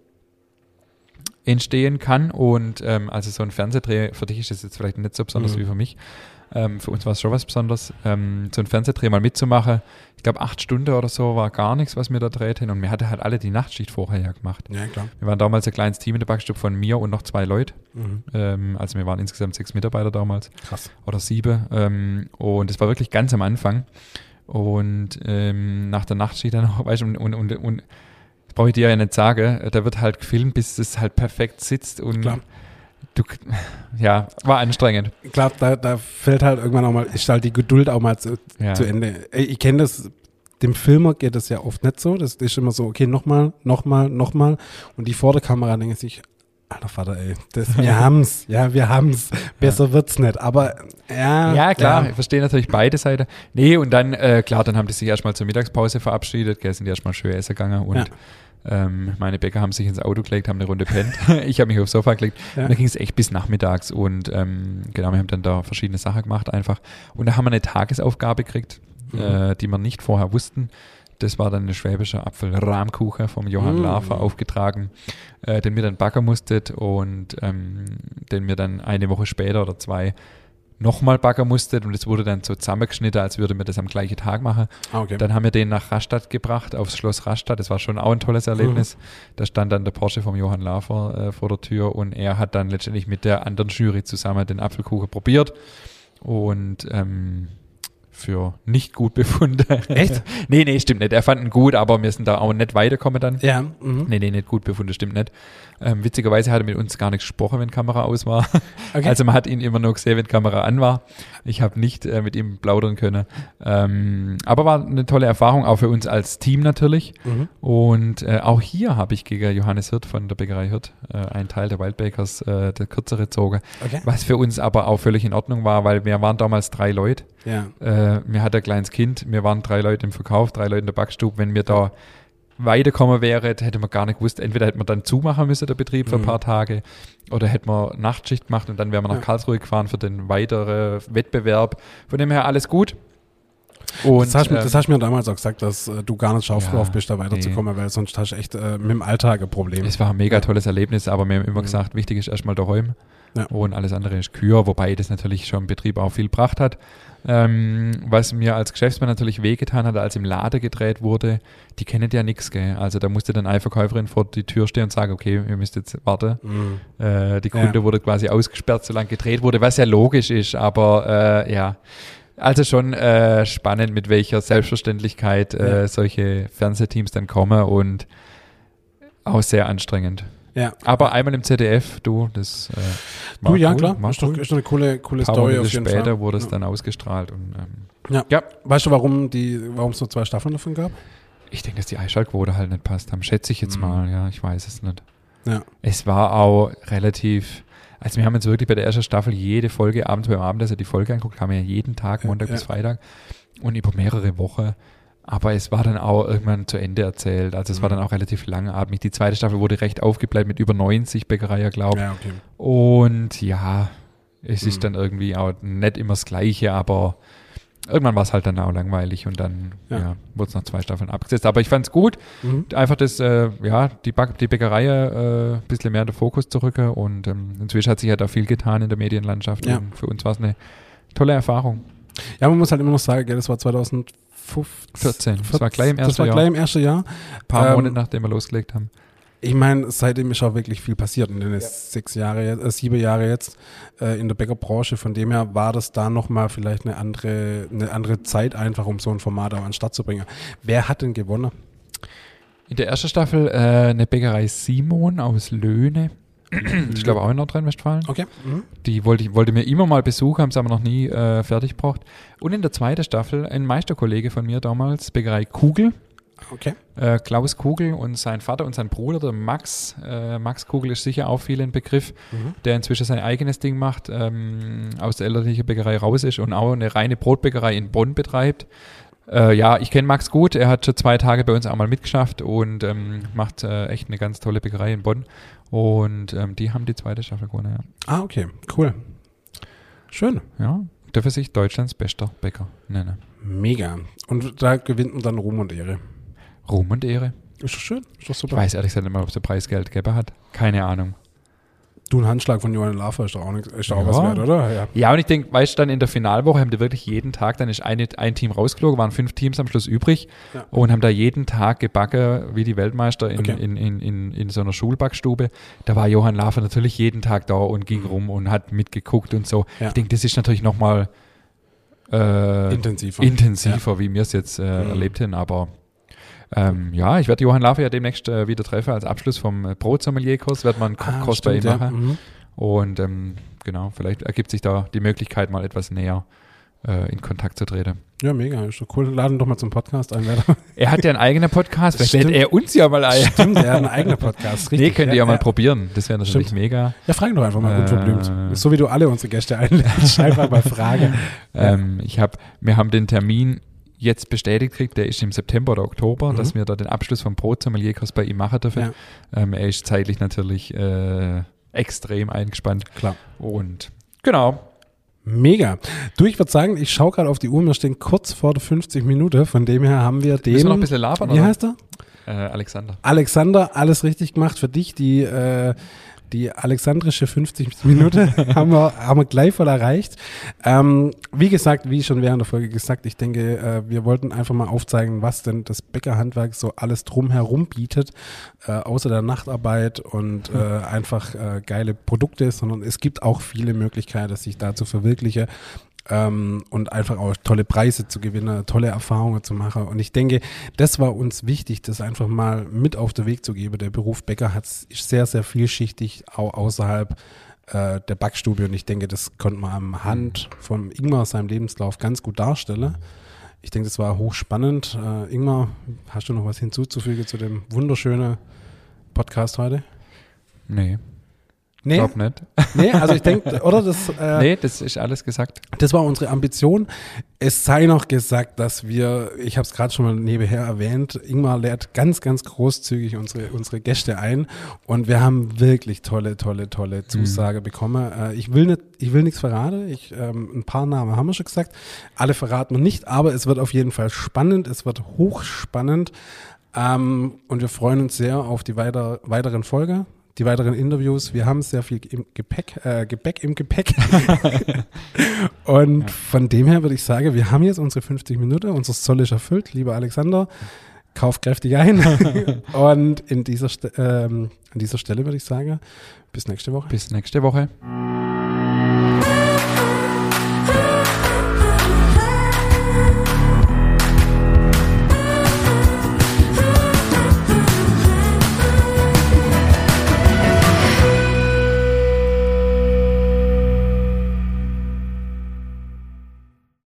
entstehen kann. Und ähm, also so ein Fernsehdreh, für dich ist das jetzt vielleicht nicht so besonders mhm. wie für mich, ähm, für uns war es schon was Besonderes, ähm, so einen Fernsehdreh mal mitzumachen. Ich glaube, acht Stunden oder so war gar nichts, was wir da drehten. Und wir hatten halt alle die Nachtschicht vorher ja gemacht. Ja, klar. Wir waren damals ein kleines Team in der Backstube von mir und noch zwei Leute. Mhm. Ähm, also wir waren insgesamt sechs Mitarbeiter damals. Krass. Oder sieben. Ähm, und das war wirklich ganz am Anfang. Und ähm, nach der Nachtschicht dann noch, weißt du, und, und, und, und brauche ich dir ja nicht sagen, da wird halt gefilmt, bis es halt perfekt sitzt und Klar du, ja, war anstrengend. Ich glaube, da, da fällt halt irgendwann auch mal, ist halt die Geduld auch mal zu, ja. zu Ende. Ich kenne das, dem Filmer geht das ja oft nicht so. Das ist immer so, okay, nochmal, nochmal, nochmal. Und die vor der Kamera denken sich, alter Vater, ey, das, wir haben's, ja, wir haben's. Besser ja. wird's nicht. Aber Ja, Ja, klar, ja. ich verstehe natürlich beide Seiten. Nee, und dann, äh, klar, dann haben die sich erstmal zur Mittagspause verabschiedet, gell, sind die erstmal schön essen gegangen und. Ähm, meine Bäcker haben sich ins Auto gelegt, haben eine Runde pennt. ich habe mich aufs Sofa gelegt. Ja. Und dann ging es echt bis nachmittags und ähm, genau, wir haben dann da verschiedene Sachen gemacht einfach. Und da haben wir eine Tagesaufgabe gekriegt, Mhm. äh, die wir nicht vorher wussten. Das war dann ein schwäbischer Apfelrahmkuchen vom Johann Mm. Lafer aufgetragen, äh, den wir dann backen musstet und ähm, den wir dann eine Woche später oder zwei nochmal backen musstet und es wurde dann so zusammengeschnitten, als würde man das am gleichen Tag machen. Ah, okay. Dann haben wir den nach Rastatt gebracht, aufs Schloss Rastatt. Das war schon auch ein tolles Erlebnis. Da stand dann der Porsche vom Johann Lafer äh, vor der Tür und er hat dann letztendlich mit der anderen Jury zusammen den Apfelkuchen probiert und ähm, für nicht gut befunden. Echt? nee, nee, stimmt nicht. Er fand ihn gut, aber wir sind da auch nicht weitergekommen dann. ja, mhm. Nee, nee, nicht gut befunden, stimmt nicht. Ähm, witzigerweise hat er mit uns gar nicht gesprochen, wenn Kamera aus war. Okay. Also man hat ihn immer nur gesehen, wenn Kamera an war. Ich habe nicht äh, mit ihm plaudern können. Ähm, aber war eine tolle Erfahrung, auch für uns als Team natürlich. Mhm. Und äh, auch hier habe ich gegen Johannes Hirt von der Bäckerei Hirt, äh, einen Teil der Wildbakers, äh, der kürzere gezogen. Okay. Was für uns aber auch völlig in Ordnung war, weil wir waren damals drei Leute. Ja. Äh, mir hat ein kleines Kind, wir waren drei Leute im Verkauf, drei Leute in der Backstube. Wenn wir da weiterkommen wäre, hätte man gar nicht gewusst, entweder hätte man dann zumachen müssen, der Betrieb für ein Mhm. paar Tage, oder hätte man Nachtschicht gemacht und dann wären wir nach Ja. Karlsruhe gefahren für den weiteren Wettbewerb. Von dem her alles gut. Und, das, hast, du- ähm, das hast du mir damals auch gesagt, dass äh, du gar nicht scharf Ja, drauf bist, da weiterzukommen, weil sonst hast du echt äh, mit dem Alltag ein Problem. Es war ein mega tolles Erlebnis, aber wir haben immer Mhm. gesagt, wichtig ist erstmal daheim Ja. und alles andere ist Kür, wobei das natürlich schon im Betrieb auch viel gebracht hat. Ähm, was mir als Geschäftsmann natürlich wehgetan hat, als im Laden gedreht wurde, die kennen ja nichts, gell? Also da musste dann eine Verkäuferin vor die Tür stehen und sagen, okay, ihr müsst jetzt warten. Mhm. Äh, die Kunde Ja. wurde quasi ausgesperrt, solange gedreht wurde, was ja logisch ist, aber äh, ja. Also schon äh, spannend, mit welcher Selbstverständlichkeit äh, Ja. solche Fernsehteams dann kommen und auch sehr anstrengend. Ja. Aber einmal im ZDF, du, das äh, Du, war ja, cool, klar. Ist doch, ist doch eine coole, coole paar Story Monate auf jeden später Fall. wurde es ja. dann ausgestrahlt und ähm, Ja. Ja. Weißt du, warum es nur zwei Staffeln davon gab? ich denke, dass die Einschaltquote halt nicht passt haben. Schätze ich jetzt Mhm. mal, ja, ich weiß es nicht. Ja. Es war auch relativ, also wir haben jetzt wirklich bei der ersten Staffel jede Folge abends beim Abendessen die Folge angeguckt, haben wir ja jeden Tag, Montag ja. bis Freitag und über mehrere Wochen. Aber es war dann auch irgendwann zu Ende erzählt. Also es war Mhm. dann auch relativ langatmig. Die zweite Staffel wurde recht aufgebleibt mit über 90 Bäckereien, glaube ich. Ja, okay. Und ja, es ist Mhm. dann irgendwie auch nicht immer das Gleiche, aber irgendwann war es halt dann auch langweilig und dann Ja. ja. wurde es nach zwei Staffeln abgesetzt. Aber ich fand es gut, Mhm. einfach das, äh, ja, die, Back die Bäckerei äh, ein bisschen mehr in den Fokus zu rücken und ähm, inzwischen hat sich ja da viel getan in der Medienlandschaft Ja. für uns war es eine tolle Erfahrung. Ja, man muss halt immer noch sagen, das war 2015. 14. Das war gleich im Das ersten war Jahr. gleich im ersten Jahr. Ein paar ähm, Monate nachdem wir losgelegt haben. Ich meine, seitdem ist auch wirklich viel passiert in den sechs Jahre, äh, sieben Jahre jetzt äh, in der Bäckerbranche. Von dem her war das da nochmal vielleicht eine andere, eine andere Zeit einfach, um so ein Format auch an den Start zu bringen. Wer hat denn gewonnen? In der ersten Staffel äh, eine Bäckerei Simon aus Löhne. ich glaube auch in Nordrhein-Westfalen. Okay. Mhm. Die wollte, ich- wollte mir immer mal besuchen, haben es aber noch nie äh, fertig gebracht. Und in der zweiten Staffel ein Meisterkollege von mir damals, Bäckerei Kugel. Okay. Äh, Klaus Kugel und sein Vater und sein Bruder, der Max. Äh, Max Kugel ist sicher auch viel ein Begriff, Mhm. der inzwischen sein eigenes Ding macht, ähm, aus der elterlichen Bäckerei raus ist und auch eine reine Brotbäckerei in Bonn betreibt. Äh, ja, ich kenne Max gut. Er hat schon zwei Tage bei uns auch mal mitgeschafft und ähm, macht äh, echt eine ganz tolle Bäckerei in Bonn. Und ähm, die haben die zweite Staffel gewonnen, ja. Ah, okay. Cool. Schön. Ja, dürfen sich Deutschlands bester Bäcker nennen. Mega. Und da gewinnt man dann Ruhm und Ehre. Ruhm und Ehre. Ist doch schön. Ist doch Ich super. weiß ehrlich gesagt nicht mal, ob es Preisgeld gegeben hat. Keine Ahnung. Du, ein Handschlag von Johann Lafer ist doch auch, nix, ist doch auch Ja. was wert, oder? Ja. Ja, und ich denke, weißt du, dann in der Finalwoche haben die wirklich jeden Tag, dann ist eine, ein Team rausgeflogen, waren fünf Teams am Schluss übrig Ja. und haben da jeden Tag gebacken, wie die Weltmeister in, Okay. in, in, in, in so einer Schulbackstube. Da war Johann Lafer natürlich jeden Tag da und ging rum und hat mitgeguckt und so. Mhm. Ich denke, das ist natürlich nochmal äh, Intensiver. intensiver, wie wir es jetzt äh, Mhm. erlebt haben, aber ähm, ja, ich werde Johann Lafer ja demnächst äh, wieder treffen als Abschluss vom äh, Brotsommelier-Kurs, wird man einen Ah, Kochkurs bei ihm ja. machen. Mhm. Und ähm, genau, vielleicht ergibt sich da die Möglichkeit, mal etwas näher äh, in Kontakt zu treten. Ja, mega. Ist doch cool. Laden doch mal zum Podcast ein. Er hat ja einen eigenen Podcast. Vielleicht lädt er uns ja mal ein. Stimmt, er hat einen eigenen Podcast. Richtig. Nee, könnt ihr ja, ja mal probieren. Das wäre natürlich Stimmt. mega. Ja, fragen doch einfach mal äh, unverblümt. So wie du alle unsere Gäste einlädst. einfach mal fragen. Ähm, ich hab, wir haben den Termin jetzt bestätigt kriegt, der ist im September oder Oktober, mhm. dass wir da den Abschluss vom Brotsommelier-Kurs bei ihm machen dürfen. Ja. Ähm, er ist zeitlich natürlich äh, extrem eingespannt. Klar. Und genau. Mega. Du, ich würde sagen, ich schaue gerade auf die Uhr, wir stehen kurz vor der 50 Minuten, von dem her haben wir den. Müssen wir noch ein bisschen labern, Wie oder? heißt er? Äh, Alexander. Alexander, alles richtig gemacht für dich. Die äh, die alexandrische 50 Minuten haben, wir, haben wir gleich voll erreicht. Ähm, wie gesagt, wie schon während der Folge gesagt, ich denke, äh, wir wollten einfach mal aufzeigen, was denn das Bäckerhandwerk so alles drumherum bietet, äh, außer der Nachtarbeit und äh, einfach äh, geile Produkte, sondern es gibt auch viele Möglichkeiten, sich da zu verwirklichen ähm, und einfach auch tolle Preise zu gewinnen, tolle Erfahrungen zu machen. Und ich denke, das war uns wichtig, das einfach mal mit auf den Weg zu geben. Der Beruf Bäcker hat, ist sehr, sehr vielschichtig, auch außerhalb äh, der Backstube. Und ich denke, das konnte man am Hand von Ingmar seinem Lebenslauf ganz gut darstellen. Ich denke, das war hochspannend. Äh, Ingmar, hast du noch was hinzuzufügen zu dem wunderschönen Podcast heute? Nee. Nee. Glaub nicht. Nee, also ich denke, oder das. Äh, nee, das ist alles gesagt. Das war unsere Ambition. Es sei noch gesagt, dass wir, ich habe es gerade schon mal nebenher erwähnt, Ingmar lädt ganz, ganz großzügig unsere, unsere Gäste ein und wir haben wirklich tolle, tolle, tolle mhm. Zusage mhm. bekommen. Äh, ich will nicht, ich will nichts verraten. Ich, ähm, ein paar Namen haben wir schon gesagt. Alle verraten wir nicht, aber es wird auf jeden Fall spannend. Es wird hochspannend. Ähm, und wir freuen uns sehr auf die weiter, weiteren Folge die weiteren Interviews. Wir haben sehr viel im Gepäck, äh, Gebäck im Gepäck. und ja. von dem her würde ich sagen, wir haben jetzt unsere 50 Minuten, unser Soll ist erfüllt, lieber Alexander. Kauf kräftig ein. und in dieser, ähm, an dieser Stelle würde ich sagen, bis nächste Woche. Bis nächste Woche.